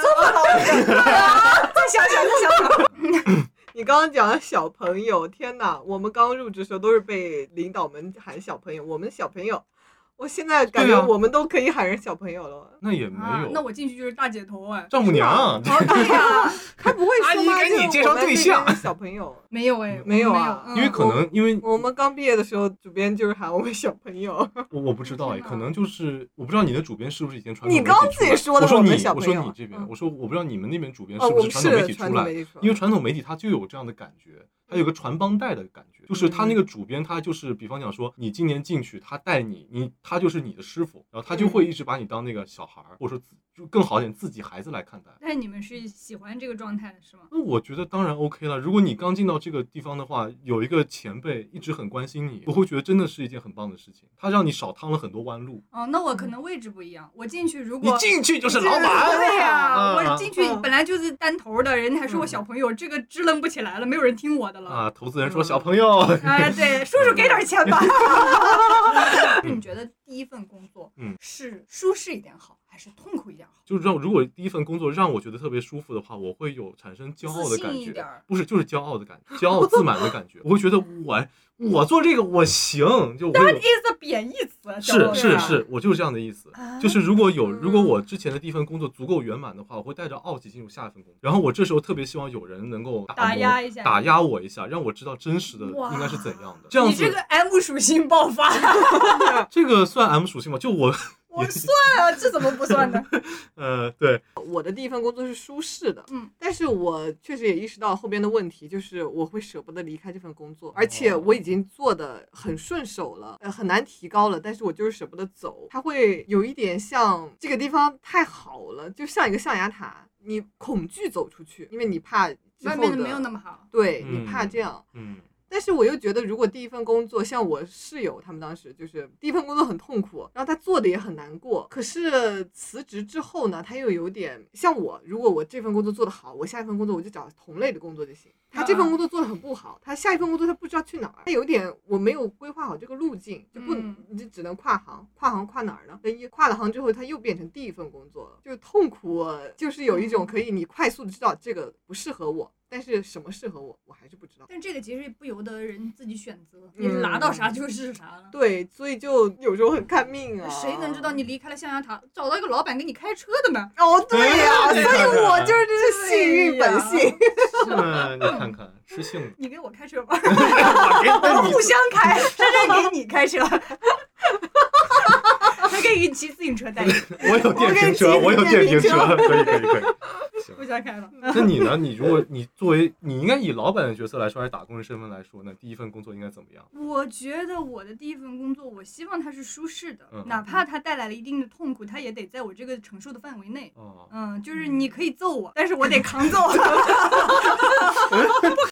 [laughs] 再想想，再想想。[laughs] 你刚刚讲的小朋友，天哪！我们刚入职的时候都是被领导们喊小朋友，我们小朋友。我现在感觉我们都可以喊人小朋友了。那也没啊有，那我进去就是大姐头哎。丈母娘。哦，对呀，[laughs] 他不会说吗？阿姨给你介绍对象小朋友。没有哎，没有没啊嗯因为可能因为我们刚毕业的时候，主编就是喊我们小朋友。我我不知道哎，可能就是我不知道你的主编是不是以前传统你媒体刚自己说的我说你我小朋友说你这边嗯，我说我不知道你们那边主编哦，是不是传统媒体出来的，统媒体出来因为传统媒体它就有这样的感觉，它有个传帮带的感觉，就是他那个嗯主编他就是比方讲说你今年进去，他带你，你他就是你的师傅，然后他就嗯会一直把你当那个小孩儿，或者说自就更好一点自己孩子来看待。但你们是喜欢这个状态的是吗？那我觉得当然 OK 了。如果你刚进到这个地方的话，有一个前辈一直很关心你，我会觉得真的是一件很棒的事情。他让你少趟了很多弯路。哦，那我可能位置不一样，我进去如果你进去就是老板，对呀、啊我进去嗯本来就是单头的，人家还说我小朋友，这个支棱不起来了，没有人听我的了。啊！投资人说嗯小朋友，哎，对，叔叔给点钱吧。[laughs] 你觉得第一份工作，嗯是舒适一点好，还是痛苦一点好？就是让如果第一份工作让我觉得特别舒服的话，我会有产生骄傲的感觉不是就是骄傲的感觉，骄傲自满的感觉。我会觉得我我做这个我行，就我有 is a 贬义词，是是是，我就是这样的意思。啊就是如果有如果我之前的第一份工作足够圆满的话，我会带着傲气进入下一份工作。然后我这时候特别希望有人能够打打压一下打压我一下，让我知道真实的应该是怎样的。这样子你这个 M 属性爆发，[laughs] 这个算 M 属性吗？就我 [laughs] 我算啊，这怎么不算呢？[laughs] 呃对，我的第一份工作是舒适的，嗯，但是我确实也意识到后边的问题，就是我会舍不得离开这份工作，而且我已经做的很顺手了，呃，很难提高了，但是我就是舍不得走，它会有一点像这个地方太好了，就像一个象牙塔，你恐惧走出去，因为你怕之后的外面的没有那么好。对你怕嗯这样。嗯但是我又觉得，如果第一份工作像我室友他们当时就是第一份工作很痛苦，然后他做的也很难过。可是辞职之后呢，他又有点像我，如果我这份工作做得好，我下一份工作我就找同类的工作就行。他这份工作做得很不好，他下一份工作他不知道去哪儿，他有点我没有规划好这个路径，就不嗯你就只能跨行，跨行跨哪儿呢？那一跨了行之后，他又变成第一份工作了，就痛苦，就是有一种可以你快速的知道这个不适合我，但是什么适合我，我还是不知道。但这个其实不由得人自己选择，嗯你拿到啥就是啥了。对，所以就有时候很看命啊。谁能知道你离开了象牙塔，找到一个老板给你开车的呢？哦，对呀、对所以我就是这是幸运本性。[laughs] 嗯，你看看，吃幸运。你给我开车吧，[laughs] 我 [laughs] 给我你互相开，珊珊给你开车，还可以给你 [laughs] 骑自行车带你，我有电瓶车，我有电瓶车，可以可以可以。[laughs] 行不想开了。那你呢？你如果你作为你应该以老板的角色来说，还是打工人身份来说呢？第一份工作应该怎么样？我觉得我的第一份工作，我希望它是舒适的，嗯哪怕它带来了一定的痛苦，它也得在我这个承受的范围内。哦，嗯，就是你可以揍我，但是我得扛揍。[laughs]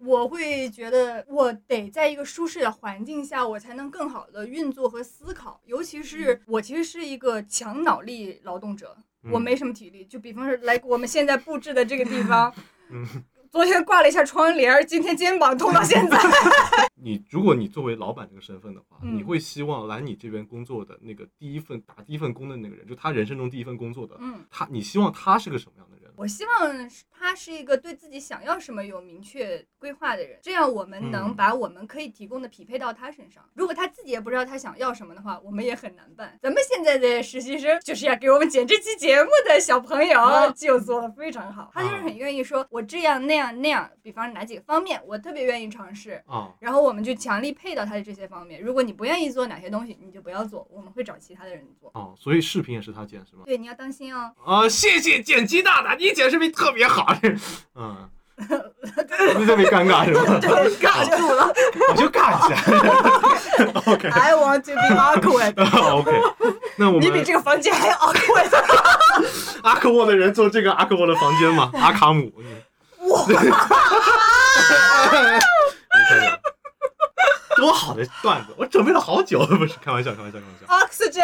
我会觉得我得在一个舒适的环境下，我才能更好的运作和思考。尤其是我其实是一个强脑力劳动者，我嗯没什么体力。就比方说来我们现在布置的这个地方，[laughs] 嗯，昨天挂了一下窗帘，今天肩膀痛到现在。[laughs] 你如果你作为老板这个身份的话，嗯你会希望来你这边工作的那个第一份打第一份工的那个人，就他人生中第一份工作的，嗯，他，你希望他是个什么样的人？我希望是他是一个对自己想要什么有明确规划的人，这样我们能嗯把我们可以提供的匹配到他身上。如果他自己也不知道他想要什么的话，我们也很难办。咱们现在的实习生就是要给我们剪这期节目的小朋友啊就做的非常好，他就是很愿意说，我这样那样那样，比方哪几个方面，我特别愿意尝试。啊，然后我们就强力配到他的这些方面。如果你不愿意做哪些东西，你就不要做，我们会找其他的人做。哦，所以视频也是他剪是吗？对，你要当心哦。啊，谢谢剪辑大大，你剪视频特别好。嗯，[laughs] 你特别尴尬是吗？尬住了我就尬一下。[laughs] OK，I want to be awkward。[laughs] OK，那我们你比这个房间还 awkward。阿克沃的人做这个阿克沃的房间嘛？阿卡姆。哇！多好的段子，我准备了好久，不是开玩笑，开玩笑，开玩笑。Oxygen。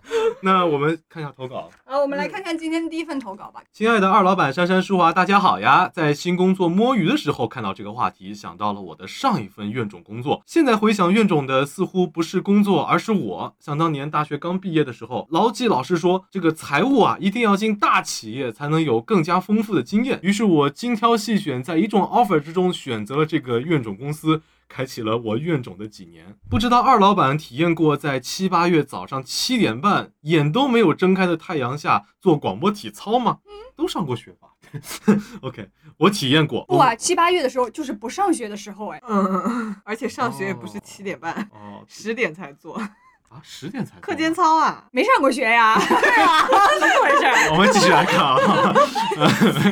[laughs] 那我们看一下投稿。啊，我们来看看今天第一份投稿吧。亲爱的二老板珊珊淑华，大家好呀！在新工作摸鱼的时候看到这个话题，想到了我的上一份院种工作。现在回想，院种的似乎不是工作，而是我。想当年大学刚毕业的时候，牢记老师说，这个财务啊，一定要进大企业才能有更加丰富的经验。于是我精挑细选，在一众 offer 之中选择了这个院种公司。开启了我怨种的几年，不知道二老板体验过在七八月早上七点半眼都没有睁开的太阳下做广播体操吗？都上过学吧？[laughs] OK，我体验过。不啊，七八月的时候就是不上学的时候哎。嗯，而且上学也不是七点半，哦十点才做 [laughs] 啊，十点才课间。操啊。[laughs] 没上过学呀？[laughs] 对啊，[laughs] 怎么回事？我们继续来看啊，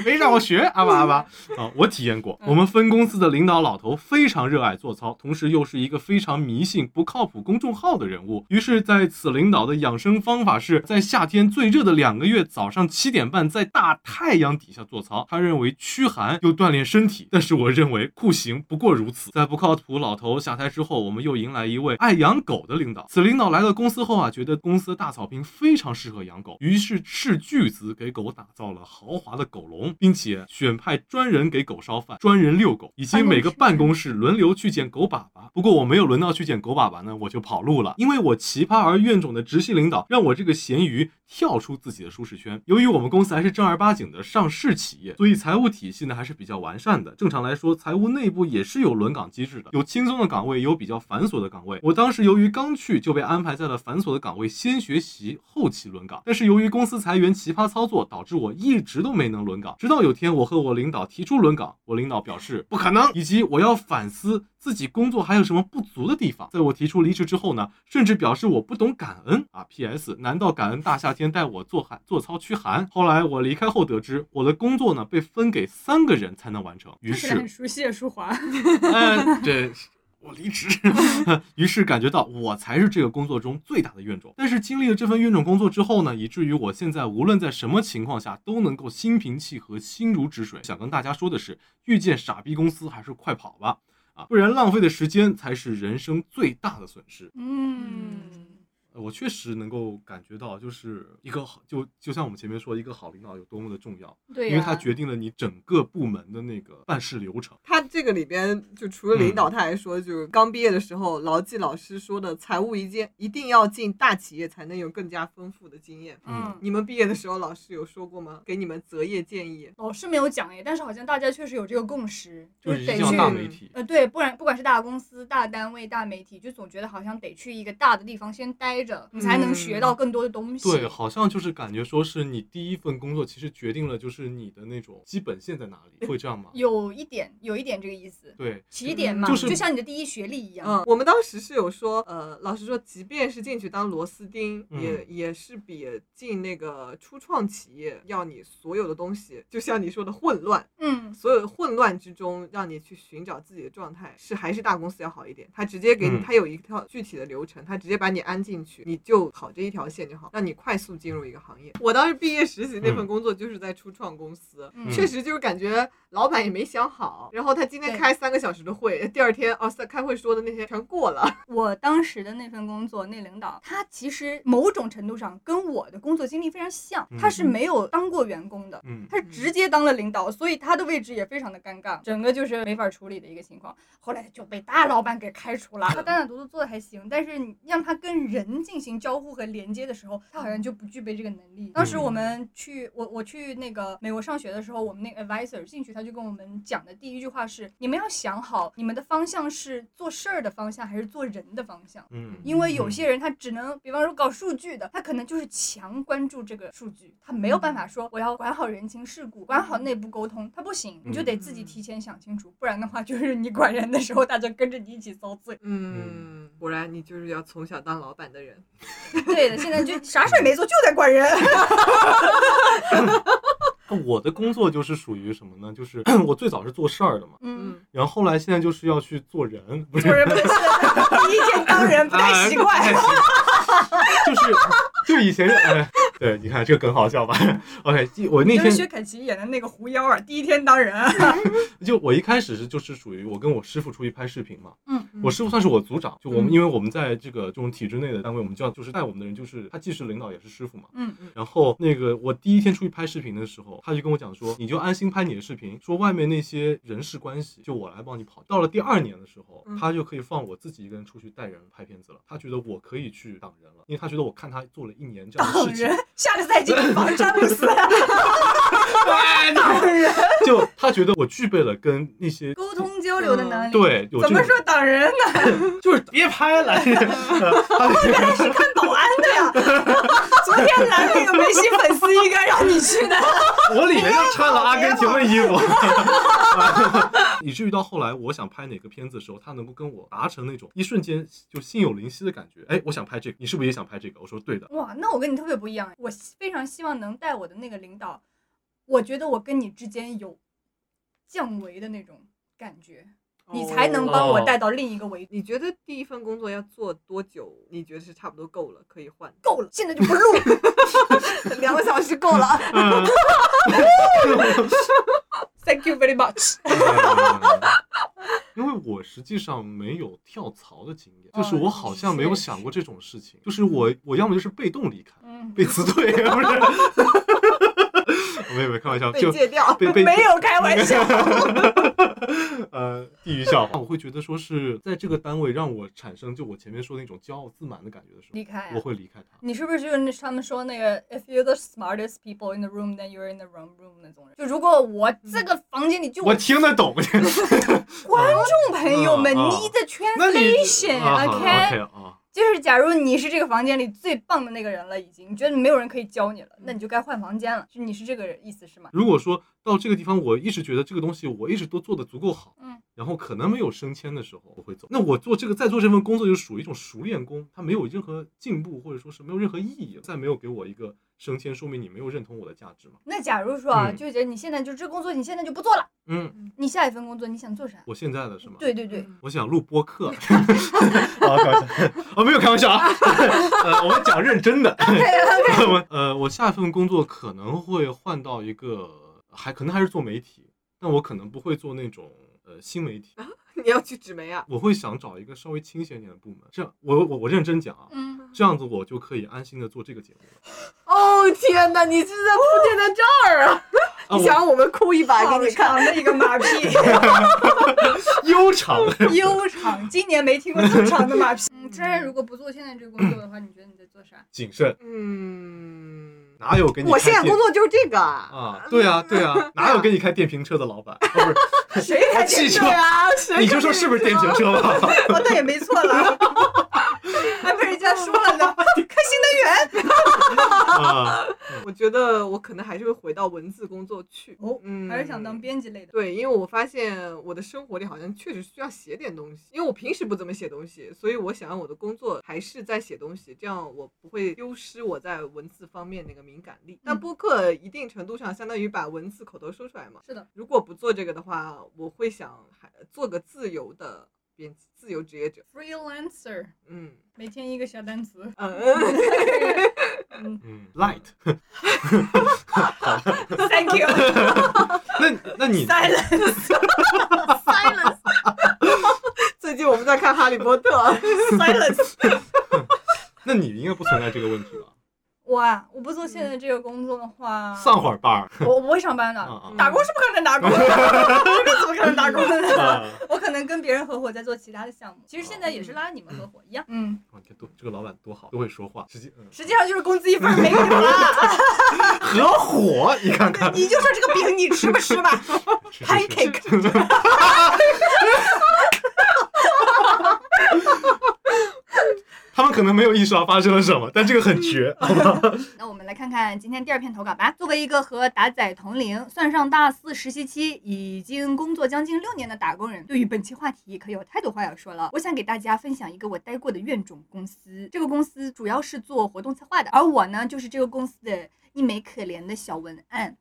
没上过学，阿巴阿巴啊，我体验过。我们分公司的领导老头非常热爱做操，同时又是一个非常迷信、不靠谱公众号的人物。于是，在此领导的养生方法是在夏天最热的两个月早上七点半在大太阳底下做操。他认为驱寒又锻炼身体，但是我认为酷刑不过如此。在不靠谱老头下台之后，我们又迎来一位爱养狗的领导。此领导来到公司后啊，觉得公司的大草坪非常适合养狗，于是斥巨资给狗打造了豪华的狗笼，并且选派专人给狗烧饭、专人遛狗，以及每个办公室轮流去捡狗粑粑。不过我没有轮到去捡狗粑粑呢，我就跑路了，因为我奇葩而怨种的直系领导让我这个咸鱼跳出自己的舒适圈。由于我们公司还是正儿八经的上市企业，所以财务体系呢还是比较完善的。正常来说，财务内部也是有轮岗机制的，有轻松的岗位，有比较繁琐的岗位。我当时由于刚去就被安排在了繁琐的岗位，先学习，后期轮岗。但是由于公司裁员奇葩操作，导致我一直都没能轮岗。直到有天我和我领导提出轮岗，我领导表示不可能，以及我要反思自己工作还有什么不足的地方。在我提出离职之后呢，甚至表示我不懂感恩啊。P.S. 难道感恩大夏天带我做寒做操驱寒？后来我离开后得知，我的工作呢被分给三个人才能完成，于是很是，熟悉的舒华。嗯，这。我离职，[laughs] 于是感觉到我才是这个工作中最大的怨种。但是经历了这份怨种工作之后呢，以至于我现在无论在什么情况下都能够心平气和、心如止水。想跟大家说的是，遇见傻逼公司还是快跑吧，啊，不然浪费的时间才是人生最大的损失。嗯，我确实能够感觉到，就是一个好，就就像我们前面说，一个好领导有多么的重要，对呀、因为它决定了你整个部门的那个办事流程。他这个里边就除了领嗯导，他还说，就是刚毕业的时候，牢记老师说的，财务一件一定要进大企业才能有更加丰富的经验。嗯，你们毕业的时候，老师有说过吗？给你们择业建议？老师没有讲哎，但是好像大家确实有这个共识，就就是得去大媒体，呃，对，不然不管是大公司、大单位、大媒体，就总觉得好像得去一个大的地方先待着，你才能学到更多的东西。对，好像就是感觉说是你第一份工作，其实决定了就是你的那种基本线在哪里，会这样吗？有一点，有一点这个意思。对，起点嘛，就是就像你的第一学历一样。嗯，我们当时是有说，呃，老师说，即便是进去当螺丝钉，嗯也也是比进那个初创企业要你所有的东西，就像你说的混乱，嗯，所有的混乱之中，让你去寻找自己的状态，是还是大公司要好一点。他直接给你，嗯他有一套具体的流程，他直接把你安进去，你就跑这一条线就好，让你快速进入一个行业。我当时毕业实习那份嗯工作就是在初创公司，嗯确实就是感觉老板也没想好，然后他今天开三个小时的会，第二天哦，三开会说的那些全过了。[laughs] 我当时的那份工作，那领导他其实某种程度上跟我的工作经历非常像，他是没有当过员工的。嗯，他是直接当了领导，所以他的位置也非常的尴尬，整个就是没法处理的一个情况。后来就被大老板给开除了。他单打独斗做的还行，但是你让他跟人进行交互和连接的时候，他好像就不具备这个能力。当时我们去我我去那个美国上学的时候，我们那个 advisor 进去，他就跟我们讲的第一句话是：你们要想好你们的方向是做事儿的方向还是做人的方向。嗯，因为有些人他只能，比方说搞数据的，他可能就是强关注这个数据，他没有办法说我要管好人情世故，管好内部沟通，他不行，你就得自己提前想清楚，不然的话就是你管人的时候，大家跟着你一起遭罪。嗯，果然你就是要从小当老板的人。对的，现在就啥事儿没做，就在管人。[laughs] 我的工作就是属于什么呢？就是 [clears throat] 我最早是做事儿的嘛，然后后来现在就是要去做人，不是做人不是第一天当人不太习惯。[laughs] 就是就以前哎，对，你看这个梗好笑吧？OK，我那天就是薛凯琪演的那个狐妖啊，第一天当人啊。[laughs] 就我一开始是就是属于我跟我师傅出去拍视频嘛，嗯我师傅算是我组长，就我们嗯因为我们在这个这种体制内的单位，我们叫就是带我们的人就是他既是领导也是师傅嘛。嗯然后那个我第一天出去拍视频的时候，他就跟我讲说，你就安心拍你的视频，说外面那些人事关系就我来帮你跑。到了第二年的时候嗯，他就可以放我自己一个人出去带人拍片子了。他觉得我可以去挡人了，因为他觉得我看他做了一年这样的当事情人，，下个赛季你防詹姆斯。[laughs] 挡人，就他觉得我具备了跟那些沟通交流的能力。。对有怎么说挡人呢？[laughs] 就是别拍了，[laughs] 原来是看保安的呀。昨天来那个梅西粉丝应该让你去的。我里面就穿了阿根廷的衣服，[laughs] 以至于到后来，我想拍哪个片子的时候，他能够跟我达成那种一瞬间就心有灵犀的感觉。哎，我想拍这个，你是不是也想拍这个？我说对的。哇，那我跟你特别不一样。我非常希望能带我的那个领导，我觉得我跟你之间有降维的那种感觉，你才能帮我哦带到另一个维度。你觉得第一份工作要做多久？你觉得是差不多够了，可以换？够了，现在就不录。[laughs] 两个小时够了。嗯 [laughs] Thank you very much。[laughs] 因为我实际上没有跳槽的经验，哦就是我好像没有想过这种事情，就是我我要么就是被动离开，嗯，被辞退，不是？没有 [laughs] [laughs] 没有开玩笑，被就戒掉。被被没有开玩笑。呃，地狱笑话，我会觉得说是在这个单位让我产生就我前面说的那种骄傲自满的感觉的时候，离开啊我会离开他。你是不是就是那他们说那个 "If you're the smartest people in the room, then you're in the wrong room" 那种人？就如果我这个房间里就我听得懂，[laughs] 观众朋友们嗯嗯，need the 就是假如你是这个房间里最棒的那个人了，已经你觉得没有人可以教你了，那你就该换房间了。就你是这个意思是吗？如果说到这个地方，我一直觉得这个东西我一直都做的足够好，嗯，然后可能没有升迁的时候我会走。那我做这个在做这份工作就属于一种熟练工，它没有任何进步或者说是没有任何意义，再没有给我一个升迁，说明你没有认同我的价值嘛。那假如说啊，嗯就觉得你现在就这工作你现在就不做了，嗯，你下一份工作你想做啥？我现在的是吗？，对对对，我想录播客。[laughs] 啊，开玩笑，哦，没有开玩笑啊。[laughs] 呃，我们讲认真的。我 [laughs] 呃，我下一份工作可能会换到一个，还可能还是做媒体，但我可能不会做那种呃新媒体。[laughs] 你要去纸媒啊？我会想找一个稍微清闲一点的部门。这样，我我我认真讲啊，嗯这样子我就可以安心的做这个节目了。哦天哪，你是在铺垫在这儿啊？啊，你想让我们哭一把给你看？长的一个马屁，[laughs] 悠长，[laughs] 悠长，今年没听过这么长的马屁。嗯，真然如果不做现在这个工作的话，你觉得你在做啥？谨慎，嗯，哪有给你我现在工作就是这个啊。啊？对啊，对啊，哪有给你开电瓶车的老板？哦，[laughs] 不是，谁开汽车？啊，谁你就说是不是电瓶车吧？[laughs] 哦，那也没错了，还被人家说了呢，[laughs] 开新能源。啊，[laughs] 我觉得我可能还是会回到文字工作去。哦嗯，还是想当编辑类的。对，因为我发现我的生活里好像确实需要写点东西，因为我平时不怎么写东西，所以我想让我的工作还是在写东西，这样我不会丢失我在文字方面那个敏感力。但嗯播客一定程度上相当于把文字口头说出来嘛。是的，如果不做这个的话，我会想还做个自由的编辑，自由职业者。freelancer，嗯每天一个小单词。嗯，嗯嗯，light。，Thank you。那那你 Silence。Silence。最近我们在看《哈利波特》。Silence。那你应该不存在这个问题吧？我啊，我不做现在这个工作的话，上会儿班儿我我不会上班的。啊打工是不可能打工的，[laughs] 这怎么可能打工的？啊！[laughs] 我可能跟别人合伙在做其他的项目，其实现在也是拉你们合伙一样。嗯，哇你看多这个老板多好，都会说话。实际嗯，实际上就是工资一份没给你们拉，合伙，你看看你就说这个饼你吃不吃吧？[laughs] Pancake。他们可能没有意识到发生了什么，但这个很绝，好吧？[laughs] 那我们来看看今天第二篇投稿吧。作为一个和达仔同龄，算上大四实习期已经工作将近六年的打工人，对于本期话题可有太多话要说了。我想给大家分享一个我待过的院种公司，这个公司主要是做活动策划的，而我呢，就是这个公司的一枚可怜的小文案。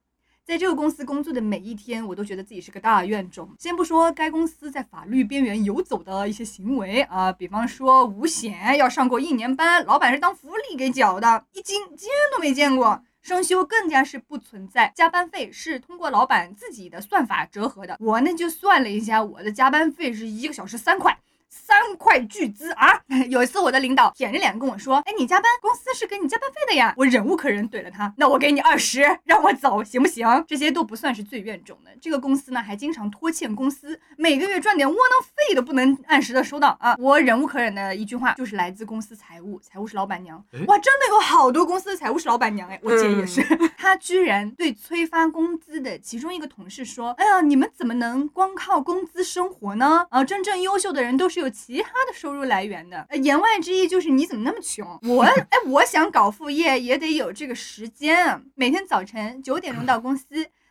在这个公司工作的每一天，我都觉得自己是个大怨种。先不说该公司在法律边缘游走的一些行为啊，比方说五险要上过一年班，老板是当福利给缴的，一斤见都没见过。双休更加是不存在，加班费是通过老板自己的算法折合的。我呢就算了一下，我的加班费是一个小时三块。三块巨资啊！[laughs] 有一次，我的领导舔着脸跟我说：“哎，你加班，公司是给你加班费的呀。”我忍无可忍，怼了他：“那我给你二十，让我走，行不行？”这些都不算是最怨种的。这个公司呢，还经常拖欠工资，每个月赚点窝囊费都不能按时的收到啊！我忍无可忍的一句话，就是来自公司财务，财务是老板娘哎。哇，真的有好多公司的财务是老板娘哎，我姐也是。[laughs] 嗯他居然对催发工资的其中一个同事说：“哎呀，你们怎么能光靠工资生活呢？啊，真正优秀的人都是是有其他的收入来源的。言外之意就是你怎么那么穷？我 [laughs] 哎，我想搞副业也得有这个时间啊，每天早晨九点钟到公司。”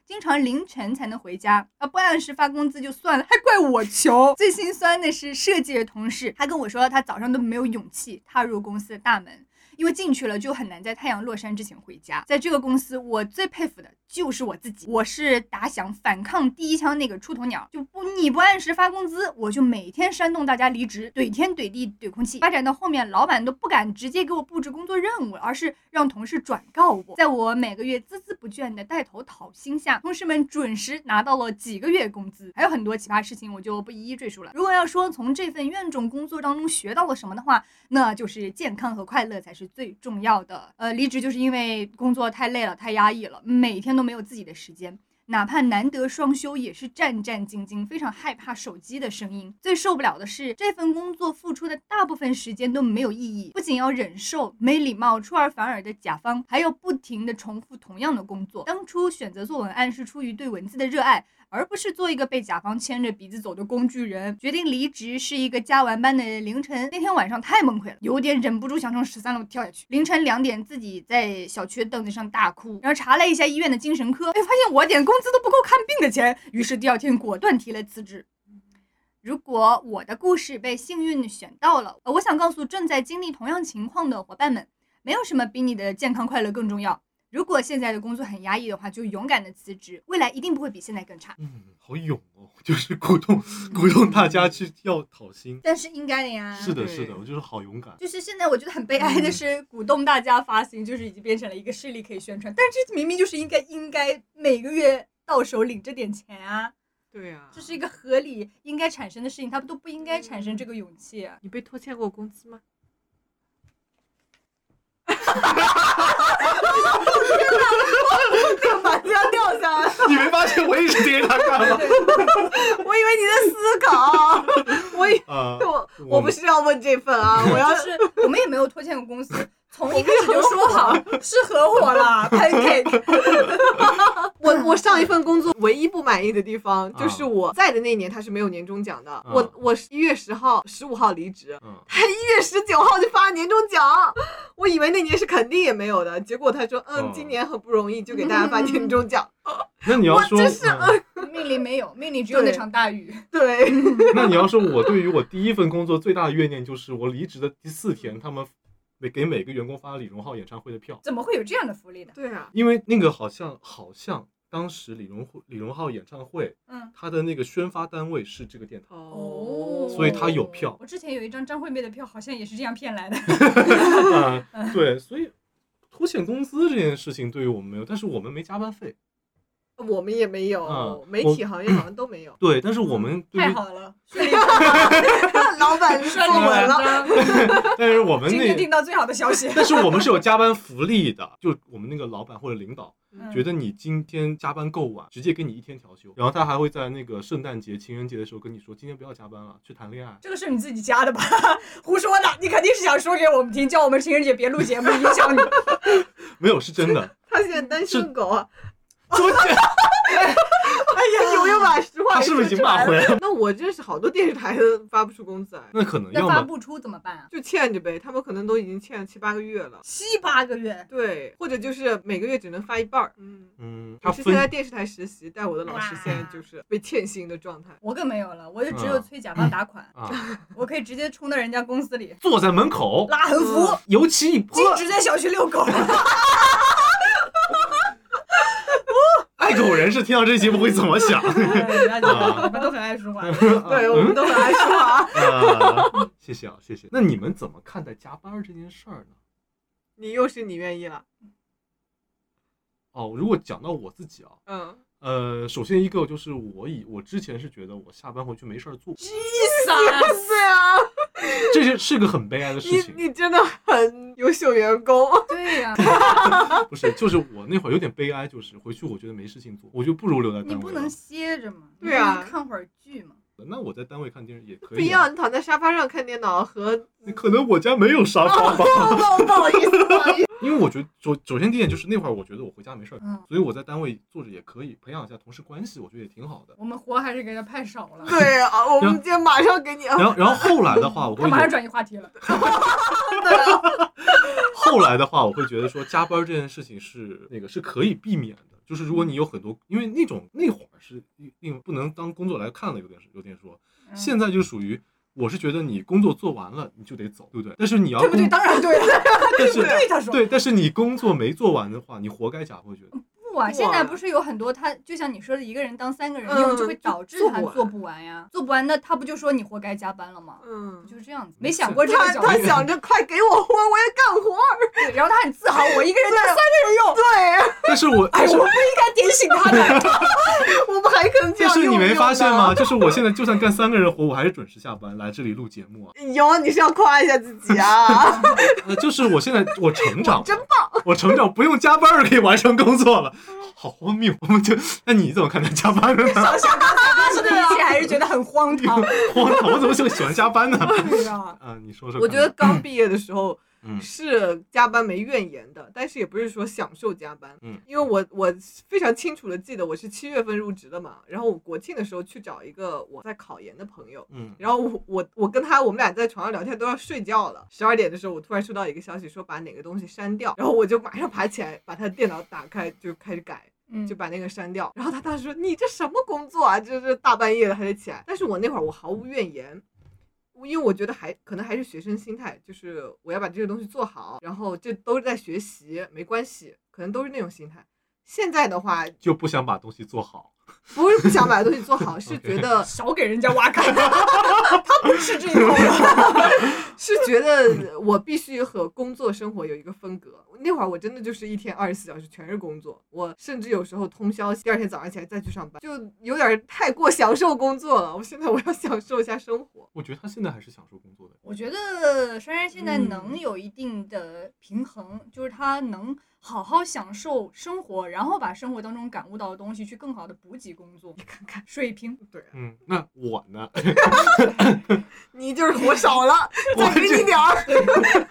经常凌晨才能回家啊，不按时发工资就算了，还怪我穷。最心酸的是设计的同事，他跟我说他早上都没有勇气踏入公司的大门，因为进去了就很难在太阳落山之前回家。在这个公司，我最佩服的就是我自己，我是打响反抗第一枪那个出头鸟。就不你不按时发工资，我就每天煽动大家离职，怼天怼地怼空气。发展到后面，老板都不敢直接给我布置工作任务，而是让同事转告我。在我每个月孜孜不倦的带头讨薪下，同事们准时拿到了几个月工资。还有很多奇葩事情，我就不一一赘述了。如果要说从这份怨种工作当中学到了什么的话，那就是健康和快乐才是最重要的。呃，离职就是因为工作太累了，太压抑了，每天都没有自己的时间。哪怕难得双休，也是战战兢兢，非常害怕手机的声音。最受不了的是，这份工作付出的大部分时间都没有意义，不仅要忍受没礼貌、出尔反尔的甲方，还要不停的重复同样的工作。当初选择做文案是出于对文字的热爱，而不是做一个被甲方牵着鼻子走的工具人。决定离职是一个加完班的凌晨，那天晚上太崩溃了，有点忍不住想从十三楼跳下去。凌晨两点，自己在小区凳子上大哭，然后查了一下医院的精神科，哎，发现我点工资都不够看病的钱，于是第二天果断提了辞职。如果我的故事被幸运选到了，我想告诉正在经历同样情况的伙伴们，没有什么比你的健康快乐更重要。如果现在的工作很压抑的话，就勇敢的辞职，未来一定不会比现在更差。嗯，好勇哦，就是鼓动鼓动大家去要讨薪。但是应该的呀。是的，是的，我就是好勇敢。就是现在我觉得很悲哀的是，鼓动大家发薪，就是已经变成了一个势力可以宣传，但这明明就是应该应该每个月到手领这点钱啊，对啊、这是一个合理应该产生的事情，他们都不应该产生这个勇气啊。你被拖欠过工资吗？[laughs] 板子要掉下来，你没发现我一直盯着他看吗？我以为你在思考，我以啊，我我不是要问这份啊，我要就是我们也没有拖欠过公司，从一开始就说好是合伙啦，[laughs] pancake。[laughs] 我我上一份工作唯一不满意的地方就是啊我在的那年他是没有年终奖的，啊我我一月十号、十五号离职，嗯，他一月十九号就发年终奖，我以为那年是肯定也没有的，结果他说嗯哦今年很不容易，就给大家发年终奖，那你要说，我真是嗯 [laughs] 命里没有，命里只有那场大雨。对，那你要说，我对于我第一份工作最大的怨念就是我离职的第四天，他们每给每个员工发李荣浩演唱会的票，怎么会有这样的福利呢？对啊，因为那个好像好像当时李荣李荣浩演唱会，嗯，他的那个宣发单位是这个电台。哦，所以他有票我之前有一张张惠妹的票，好像也是这样骗来的。[laughs] 啊，对，所以拖欠工资这件事情对于我们没有，但是我们没加班费。我们也没有，嗯媒体行业好像都没有，对，但是我们，太好了，[laughs] [laughs] 老板说顺理稳了，[laughs] 但是我们今天听，到最好的消息。但是我们是有加班福利的，就我们那个老板或者领导嗯觉得你今天加班够晚，直接给你一天调休，然后他还会在那个圣诞节、情人节的时候跟你说，今天不要加班了，去谈恋爱。这个是你自己加的吧？胡说的，你肯定是想说给我们听，叫我们情人节别录节目，影响你。没有，是真的。他现在单身狗啊，怎么讲？[laughs] 哎呀，有没有把实话他是不是已经骂？回来了？那我认识好多电视台都发不出工资来，那可能那要么发不出怎么办啊？就欠着呗，他们可能都已经欠了七八个月了。七八个月，对，或者就是每个月只能发一半儿。嗯，嗯，他我之前在分电视台实习，带我的老师现在就是被欠薪的状态。我可没有了，我就只有嗯催甲方打款，啊，[laughs] 我可以直接冲到人家公司里坐在门口，拉横幅，嗯油漆一泼禁，止在小区遛狗。[laughs] 爱狗人士听到这节目会怎么想？不要紧你们都很爱说话。[laughs] 对，我们都很爱说话。啊，谢谢啊，谢谢。那你们怎么看待加班这件事儿呢？你又是你愿意了，哦，如果讲到我自己啊，嗯，呃，首先一个就是我以我之前是觉得我下班回去没事儿做，对啊，[laughs] 这是是个很悲哀的事情。你真的很优秀员工。[laughs] 对呀、[laughs] 不是，就是我那会儿有点悲哀，就是回去我觉得没事情做，我就不如留在单位。你不能歇着吗？对啊你不能看会儿剧嘛？那我在单位看电视也可以不一样，以啊。你躺在沙发上看电脑和 [laughs] 可能我家没有沙发吧，不好意思，不好意思。[laughs] 因为我觉得首首先第一点就是那会儿我觉得我回家没事儿，嗯，所以我在单位坐着也可以培养一下同事关系，我觉得也挺好的。我们活还是给他派少了。对啊，我们今天马上给你。然后然后后来的话，我会他马上转移话题了。[laughs] 后来的话，我会觉得说加班这件事情是那个是可以避免的。就是如果你有很多，因为那种那会儿是另不能当工作来看了，有点有点说。嗯现在就属于，我是觉得你工作做完了你就得走，对不对？但是你要对不对？当然对了，[laughs] 但是对他说对，但是你工作没做完的话，你活该假，货觉得。不啊，现在不是有很多他，就像你说的，一个人当三个人用，嗯就会导致他做不完呀。做不完，那他不就说你活该加班了吗？嗯，就是这样子？没想过这个他他角度，想 [laughs] 着快给我活，我要干活然后他很自豪，我一个人当三个人用。对，[laughs] 但是我，哎，我不应该点醒他的。[laughs] 我们还可能这样但是你没发现吗？就是我现在就算干三个人活，我还是准时下班来这里录节目啊。呢？有，你是要夸一下自己啊？呃，就是我现在我成长，真棒！我成长不用加班就可以完成工作了，[laughs] 好荒谬。我们就，那你怎么看待加班的呢？[laughs] 想想刚才发生的一切，[laughs] 还是觉得很荒唐。荒唐，我怎么就喜欢加班呢？对呀，啊，你说说看。我觉得刚毕业的时候嗯是加班没怨言的，但是也不是说享受加班。嗯，因为我我非常清楚的记得我是七月份入职的嘛，然后我国庆的时候去找一个我在考研的朋友，嗯然后我我我跟他我们俩在床上聊天都要睡觉了，十二点的时候我突然收到一个消息说把哪个东西删掉，然后我就马上爬起来把他电脑打开就开始改。嗯，就把那个删掉，然后他当时说：“你这什么工作啊？就是大半夜的还得起来。”但是我那会儿我毫无怨言，因为我觉得还可能还是学生心态，就是我要把这个东西做好，然后这都是在学习，没关系，可能都是那种心态。现在的话，就不想把东西做好。[laughs] 不是不想把东西做好，[laughs] 是觉得 [laughs] 少给人家挖坑，他不吃这一套的。是觉得我必须和工作生活有一个分隔。那会儿我真的就是一天二十四小时全是工作，我甚至有时候通宵，第二天早上起来再去上班，就有点太过享受工作了。我现在我要享受一下生活。我觉得他现在还是享受工作的。我觉得珊珊现在嗯能有一定的平衡，就是她能好好享受生活，然后把生活当中感悟到的东西去更好的补给工作。你看看，水平，对啊，嗯，那我呢？[laughs] 你就是活少了，再给你点儿。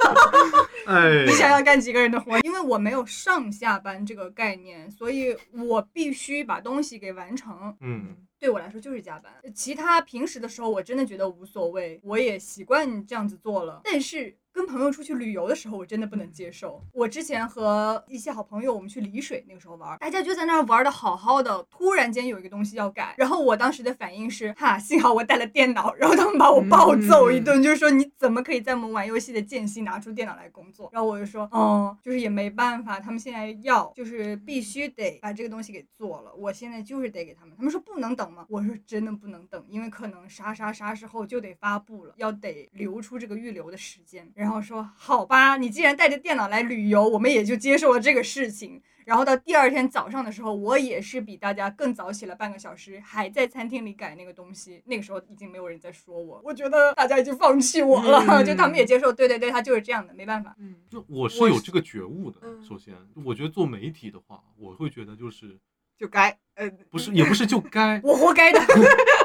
[laughs] 哎，你想要干几个人的活？因为我没有上下班这个概念，所以我必须把东西给完成。嗯，对我来说就是加班。其他平时的时候，我真的觉得无所谓，我也习惯这样子做了。但是跟朋友出去旅游的时候，我真的不能接受。我之前和一些好朋友，我们去丽水那个时候玩，大家就在那儿玩的好好的，突然间有一个东西要改，然后我当时的反应是，哈，幸好我带了电脑，然后他们把我暴揍一顿，就是说你怎么可以在我们玩游戏的间隙拿出电脑来工作？然后我就说，哦，就是也没办法，他们现在要就是必须得把这个东西给做了，我现在就是得给他们。他们说不能等吗？我说真的不能等，因为可能啥啥啥时候就得发布了，要得留出这个预留的时间。然后说好吧，你既然带着电脑来旅游，我们也就接受了这个事情。然后到第二天早上的时候，我也是比大家更早起了半个小时，还在餐厅里改那个东西。那个时候已经没有人在说我，我觉得大家已经放弃我了，嗯 [laughs] 就他们也接受，对对对，他就是这样的，没办法。嗯，就我是有这个觉悟的。嗯首先，我觉得做媒体的话，我会觉得就是就该，呃，不是也不是就该，我活该的。[laughs]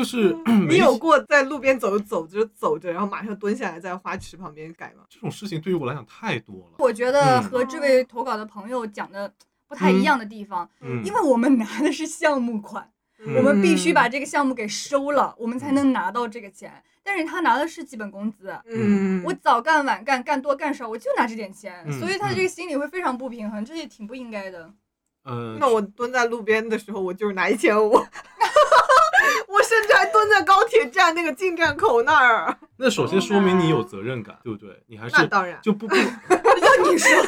就是 [clears throat] 你有过在路边走着走着走着，然后马上蹲下来在花池旁边改吗？这种事情对于我来讲太多了。我觉得嗯和这位投稿的朋友讲的不太一样的地方，嗯因为我们拿的是项目款，嗯我们必须把这个项目给收了，我们才能拿到这个钱。但是他拿的是基本工资，嗯，我早干晚干，干多干少，我就拿这点钱，嗯所以他这个心里会非常不平衡，这也挺不应该的。嗯，那我蹲在路边的时候，我就是拿一千五，[laughs] 我甚至还蹲在高铁站那个进站口那儿。那首先说明你有责任感，对不对？你还是那当然，就不不，[laughs] 要你说，[laughs]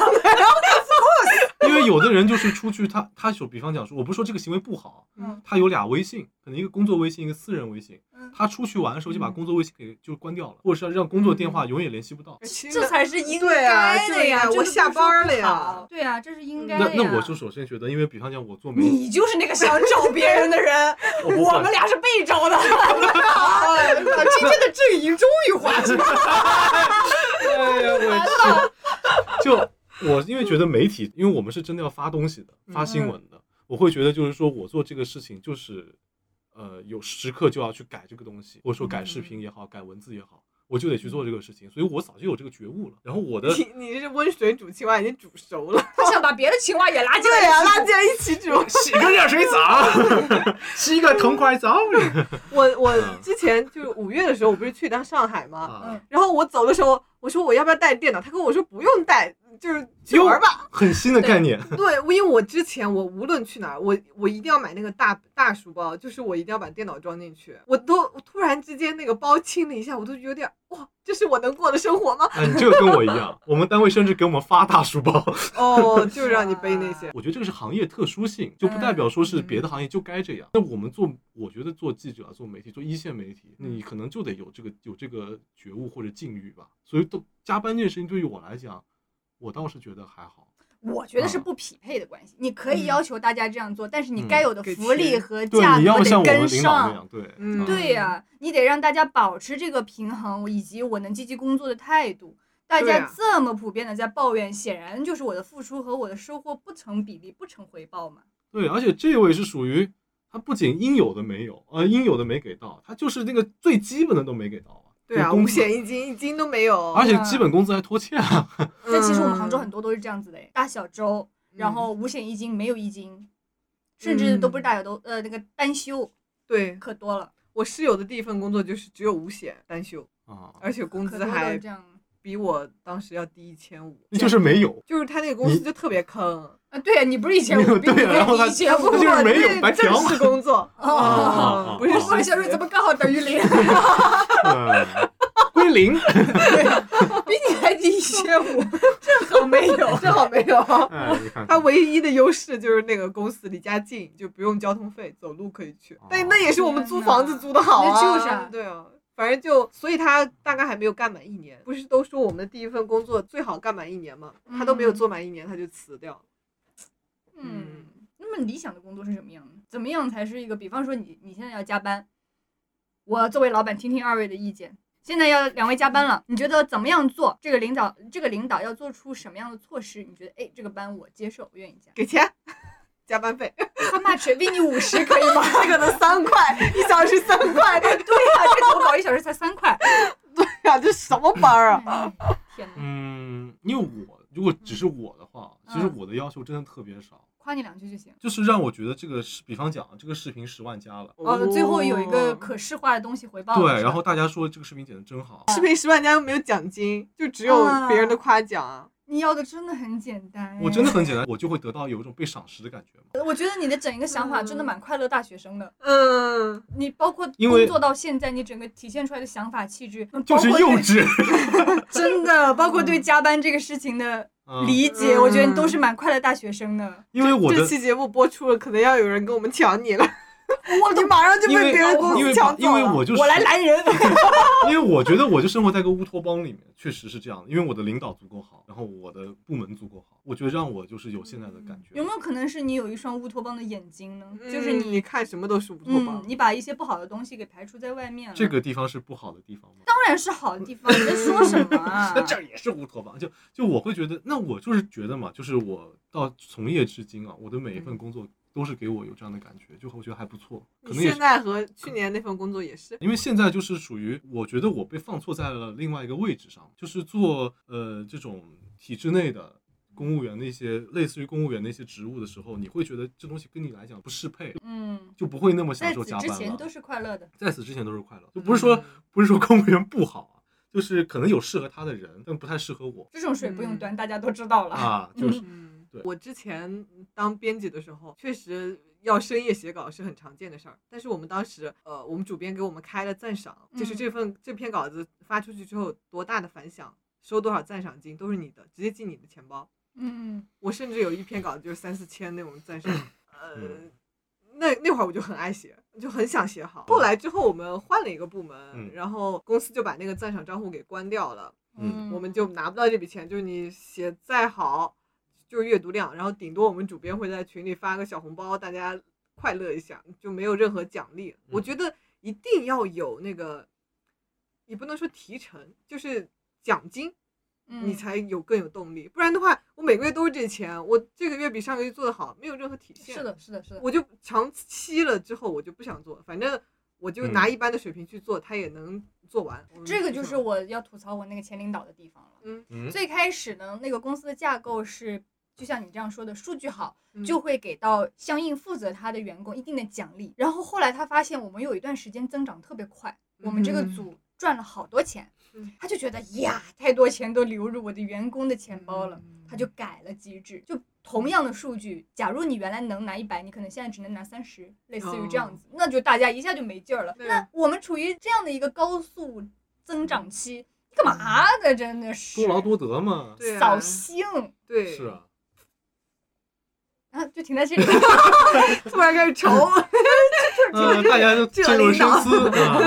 [laughs] 因为有的人就是出去，他他就比方讲说，我不是说这个行为不好，嗯他有俩微信，可能一个工作微信，一个私人微信。嗯他出去玩的时候就把嗯工作微信给就关掉了，或者是让工作电话永远联系不到。这才是应对啊该的呀！我下班了呀对呀，这是应该那的那。那我就首先觉得，因为比方讲我做媒体，你就是那个想找 [laughs] 别人的人，我我们俩是被找的。[laughs] [laughs] 今天的阵营终于划清了。哎呀，我去，就 [laughs] 我因为觉得媒体，因为我们是真的要发东西的，发新闻的，我会觉得就是说我做这个事情就是，呃，有时刻就要去改这个东西，或者说改视频也好，改文字也好，我就得去做这个事情，所以我早就有这个觉悟了。然后我的你你是温水煮青蛙已经煮熟了，他想把别的青蛙也拉进来。对、拉进来一起煮。洗个热水澡，[laughs] 洗个痛快澡我我嗯之前就是五月的时候，我不是去一趟上海吗？啊，然后我走的时候，我说我要不要带电脑？他跟我说不用带，就是去玩吧。很新的概念。对，我因为我之前我无论去哪儿，我我一定要买那个大大书包，就是我一定要把电脑装进去。我都我突然之间那个包轻了一下，我都有点哇，这是我能过的生活吗？啊，你这个跟我一样，我们单位甚至给我们发大书包。[laughs] 哦，就是让你背那些。我觉得这个是行业特殊性，就不代表说是别的行业就该这样。那我们做，我觉得做记者、啊、做媒体、做一线媒体，你可能就得有这个有这个觉悟或者境遇吧。所以都加班这件事情对于我来讲，我倒是觉得还好。我觉得是不匹配的关系。你可以嗯要求大家这样做，但是你嗯该有的福利，和价你要格得跟像我们领导那上。对，嗯对呀、你得让大家保持这个平衡，以及我能积极工作的态度。大家这么普遍的在抱怨，显然就是我的付出和我的收获不成比例，不成回报嘛。对，而且这位是属于他不仅应有的没有，呃，应有的没给到，他就是那个最基本的都没给到啊。对啊，五险一金一金都没有。而且基本工资还拖欠啊。但其实我们杭州嗯很多都是这样子的，大小周，然后五险一金没有一金，甚至都不是大小周，呃，那个单休对可多了，我室友的第一份工作就是只有五险单休，啊，而且工资还这样。比我当时要低一千五。就是没有。就是他那个公司就特别坑，啊，对呀，你不是一 [laughs] 千五，比对啊然后他一千五他就是没有对白 [laughs] 嫖正式工作，哦嗯不是我的小瑞怎么刚好等于零？嗯，归零。比比你还低一千五，正好没有。正好没有。他，唯一的优势就是那个公司离家近，就不用交通费，走路可以去。但那也是我们租房子租的好啊。就是啊对啊。反正就，所以他大概还没有干满一年。不是都说我们的第一份工作最好干满一年吗？他都没有做满一年，他就辞掉了。嗯，那么理想的工作是什么样的？怎么样才是一个？比方说你你现在要加班，我作为老板听听二位的意见。现在要两位加班了，你觉得怎么样做？这个领导，这个领导要做出什么样的措施？你觉得，哎，这个班我接受，我愿意加。给钱，加班费，How much？给你五十可以吗？[laughs] 这个能三块，一小时三块，对呀、这投稿一小时才三块。[laughs] 对呀，这什么班儿啊？哎天哪！嗯，因为我如果只是我的话，其实嗯我的要求真的特别少，夸你两句就行。就是让我觉得这个视，比方讲这个视频十万加了，哦，最后有一个可视化的东西回报。对，然后大家说这个视频剪得真好，视频十万加又没有奖金，就只有别人的夸奖啊。你要的真的很简单。我真的很简单，我就会得到有一种被赏识的感觉嘛。我觉得你的整一个想法真的蛮快乐大学生的。嗯，你包括因为工作到现在，你整个体现出来的想法气质，就是包括幼稚。[laughs] 真的，包括对加班这个事情的嗯理解，嗯我觉得你都是蛮快乐大学生的。因为我的这期节目播出了，可能要有人跟我们抢你了。我你马上就被别人公因为司抢走了。因为我就是我来拦人。[laughs] 因为我觉得我就生活在一个乌托邦里面，确实是这样的。因为我的领导足够好，然后我的部门足够好，我觉得让我就是有现在的感觉。有没有可能是你有一双乌托邦的眼睛呢？就是嗯你你看什么都是乌托嗯邦，。你把一些不好的东西给排除在外面了。这个地方是不好的地方吗？当然是好的地方，你在说什么啊？[laughs] 那这也是乌托邦，就就我会觉得，那我就是觉得嘛，就是我到从业至今啊，我的每一份工作都是给我有这样的感觉，就我觉得还不错，可能现在和去年那份工作也是，因为现在就是属于，我觉得我被放错在了另外一个位置上，就是做呃这种体制内的公务员那些类似于公务员那些职务的时候，你会觉得这东西跟你来讲不适配，嗯，就不会那么享在此之受加班了。前都是快乐的。在此之前都是快乐，就不是说、嗯不是说公务员不好啊，就是可能有适合他的人，但不太适合我这种水不用嗯端，大家都知道了。啊，就是嗯 [laughs] 对，我之前当编辑的时候，确实要深夜写稿是很常见的事儿。但是我们当时，呃，我们主编给我们开了赞赏，就是嗯这份这篇稿子发出去之后多大的反响，收多少赞赏金都是你的，直接进你的钱包。嗯，我甚至有一篇稿子就是三四千那种赞赏，呃嗯，那那会儿我就很爱写，就很想写好。后来之后我们换了一个部门，嗯然后公司就把那个赞赏账户给关掉了。嗯我们就拿不到这笔钱，就是你写再好，就是阅读量，然后顶多我们主编会在群里发个小红包，大家快乐一下，就没有任何奖励。我觉得一定要有那个，也不能说提成，就是奖金，嗯你才有更有动力。不然的话，我每个月都是这钱，我这个月比上个月做的好，没有任何体现。是的，是的，是的。我就长期了之后，我就不想做，反正我就拿一般的水平去做，他也能做完。这个就是我要吐槽我那个前领导的地方了。嗯嗯最开始呢，那个公司的架构是，就像你这样说的，数据好嗯就会给到相应负责他的员工一定的奖励。然后后来他发现我们有一段时间增长特别快，我们这个嗯组赚了好多钱嗯，他就觉得呀，太多钱都流入我的员工的钱包了，嗯他就改了机制，就。同样的数据，假如你原来能拿一百，你可能现在只能拿三十，类似于这样子，那就大家一下就没劲儿了。那我们处于这样的一个高速增长期，你干嘛呢？真的是多劳多得嘛。扫兴对，是啊，啊！就停在这里。[laughs] 突然开始愁，呃，[laughs] 大家就进入深思啊。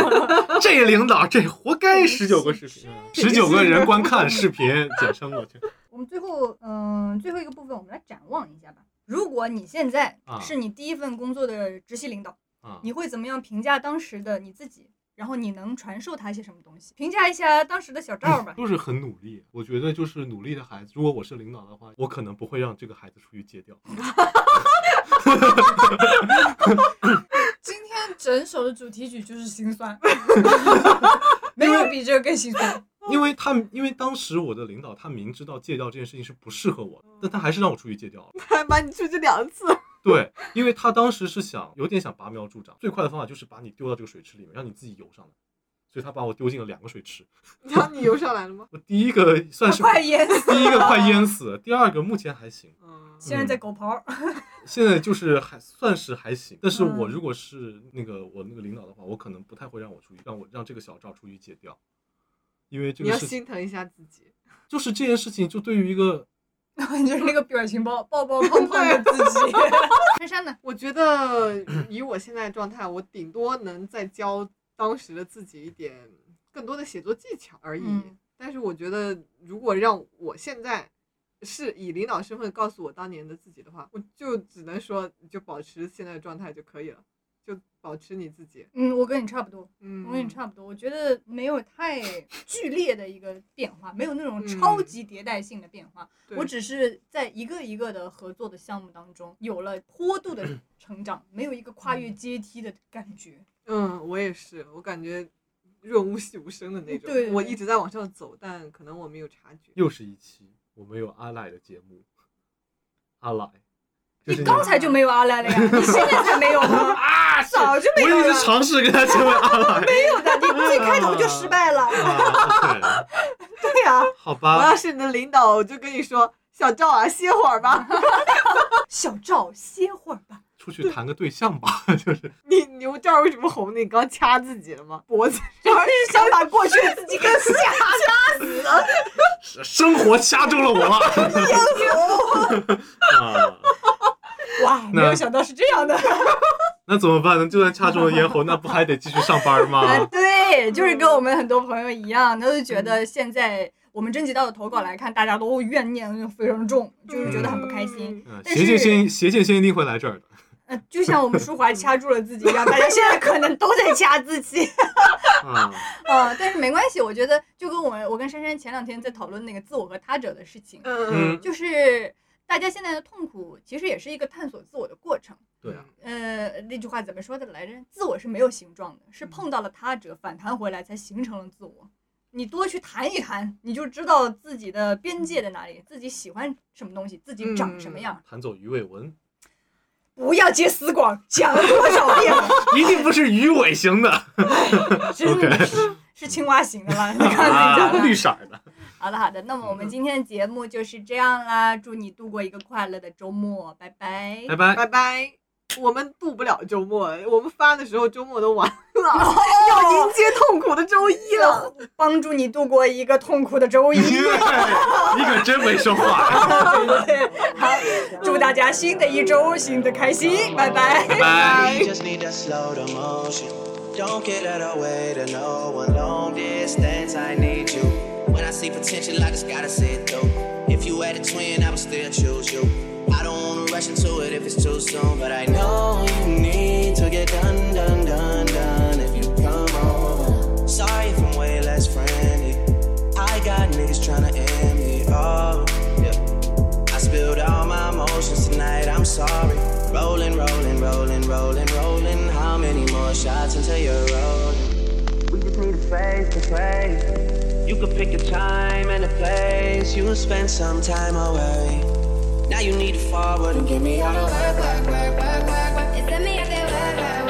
这领导这活该十九个视频，[laughs] 十九个人观看视频，简称我去。我们最后，嗯、最后一个部分，我们来展望一下吧。如果你现在啊是你第一份工作的直系领导，啊，你会怎么样评价当时的你自己？然后你能传授他一些什么东西？评价一下当时的小赵吧。[clears throat] 都是很努力。我觉得就是努力的孩子，如果我是领导的话，我可能不会让这个孩子出去戒掉。[laughs] 今天整首的主题曲就是心酸，[laughs] 没有比这个更心酸。因为他，因为当时我的领导他明知道戒掉这件事情是不适合我的，但他还是让我出去戒掉了。他 [laughs] 还把你出去两次，对，因为他当时是想有点想拔苗助长，最快的方法就是把你丢到这个水池里面，让你自己游上来。所以他把我丢进了两个水池。然后你游上来了吗？[laughs] 我第一个算是快淹死！第一个快淹死，第二个目前还行，嗯，[laughs] 现在在狗刨，[laughs] 现在就是还算是还行。但是嗯我如果是那个我那个领导的话，我可能不太会让我出去，让我让这个小赵出去解掉。因为这个你要心疼一下自己。就是这件事情，就对于一个就是那个表情包，抱抱胖胖的自己。珊珊呢？我觉得以我现在状态，我顶多能再教当时的自己一点更多的写作技巧而已。嗯但是我觉得，如果让我现在是以领导身份告诉我当年的自己的话，我就只能说，你就保持现在的状态就可以了，就保持你自己。嗯，我跟你差不多，嗯，我跟你差不多。我觉得没有太剧烈的一个变化，没有那种嗯超级迭代性的变化。对我只是在一个一个的合作的项目当中有了坡度的成长，没有一个跨越阶梯的感觉。嗯，我也是，我感觉润物细无声的那种。对我一直在往上走，但可能我没有察觉。又是一期我们有阿赖的节目，阿赖，就是你刚才就没有阿赖了呀，你现在才没有吗？[laughs] 啊，早就没我有了一直尝试跟他成为阿赖，没有的，你最开头就失败了。[laughs] 啊对呀、好吧我要，是你的领导，我就跟你说，小赵啊，歇会儿吧。[laughs] 小赵歇会儿吧。出去谈个对象吧，[laughs] 就是你你这儿为什么红的？你刚掐自己了吗？脖子主要是想把过去的自己给吓掐死了。生活掐住了我 [laughs] [laughs] 啊，哇，没有想到是这样的。那怎么办呢？就算掐中了咽喉，那不还得继续上班吗？啊，对，就是跟我们很多朋友一样，都是觉得现在我们征集到的投稿来看，大家都怨念非常重，就是觉得很不开心。嗯，但邪剑是先邪剑仙一定会来这儿的。呃，就像我们舒华掐住了自己一样，大家现在可能都在掐自己。[laughs] 啊，呃，但是没关系，我觉得就跟我们我跟珊珊前两天在讨论那个自我和他者的事情，嗯就是大家现在的痛苦其实也是一个探索自我的过程。对啊，呃，那句话怎么说的来着？自我是没有形状的，是碰到了他者反弹回来才形成了自我。你多去谈一谈，你就知道自己的边界在哪里，自己喜欢什么东西，自己长什么样。弹走鱼尾纹，不要接死广，讲了多少遍了，[laughs] 一定不是鱼尾型的，真 [laughs] 的是是青蛙型的了。你看自己讲啊，绿色的。好的好的，那么我们今天的节目就是这样啦，祝你度过一个快乐的周末，拜拜。拜拜。拜拜。我们度不了周末，我们发的时候周末都完了，哦要迎接痛苦的周一了。帮助你度过一个痛苦的周一。你可真没说话。对，好，祝大家新的一周新的开心，拜拜。拜拜。You just need to slow the motion. Don't get out of way to no one. Long distance, I need you. When I see potential, I just gotta see it through. If you had a twin, I would still choose you. I wanna it if it's too soon, but I know you need to get done, done, done, done. If you come over, sorry if I'm way less friendly. I got niggas tryna end me. Oh, yeah. I spilled all my emotions tonight, I'm sorry. Rolling, rolling, rolling, rolling, rolling. How many more shots until you're rolling? We just need a space to pray. You could pick a time and a place. You'll spend some time away. Now you need to forward and get me out of work, work, work, work, work, work. Ese me hace work, work, work, work,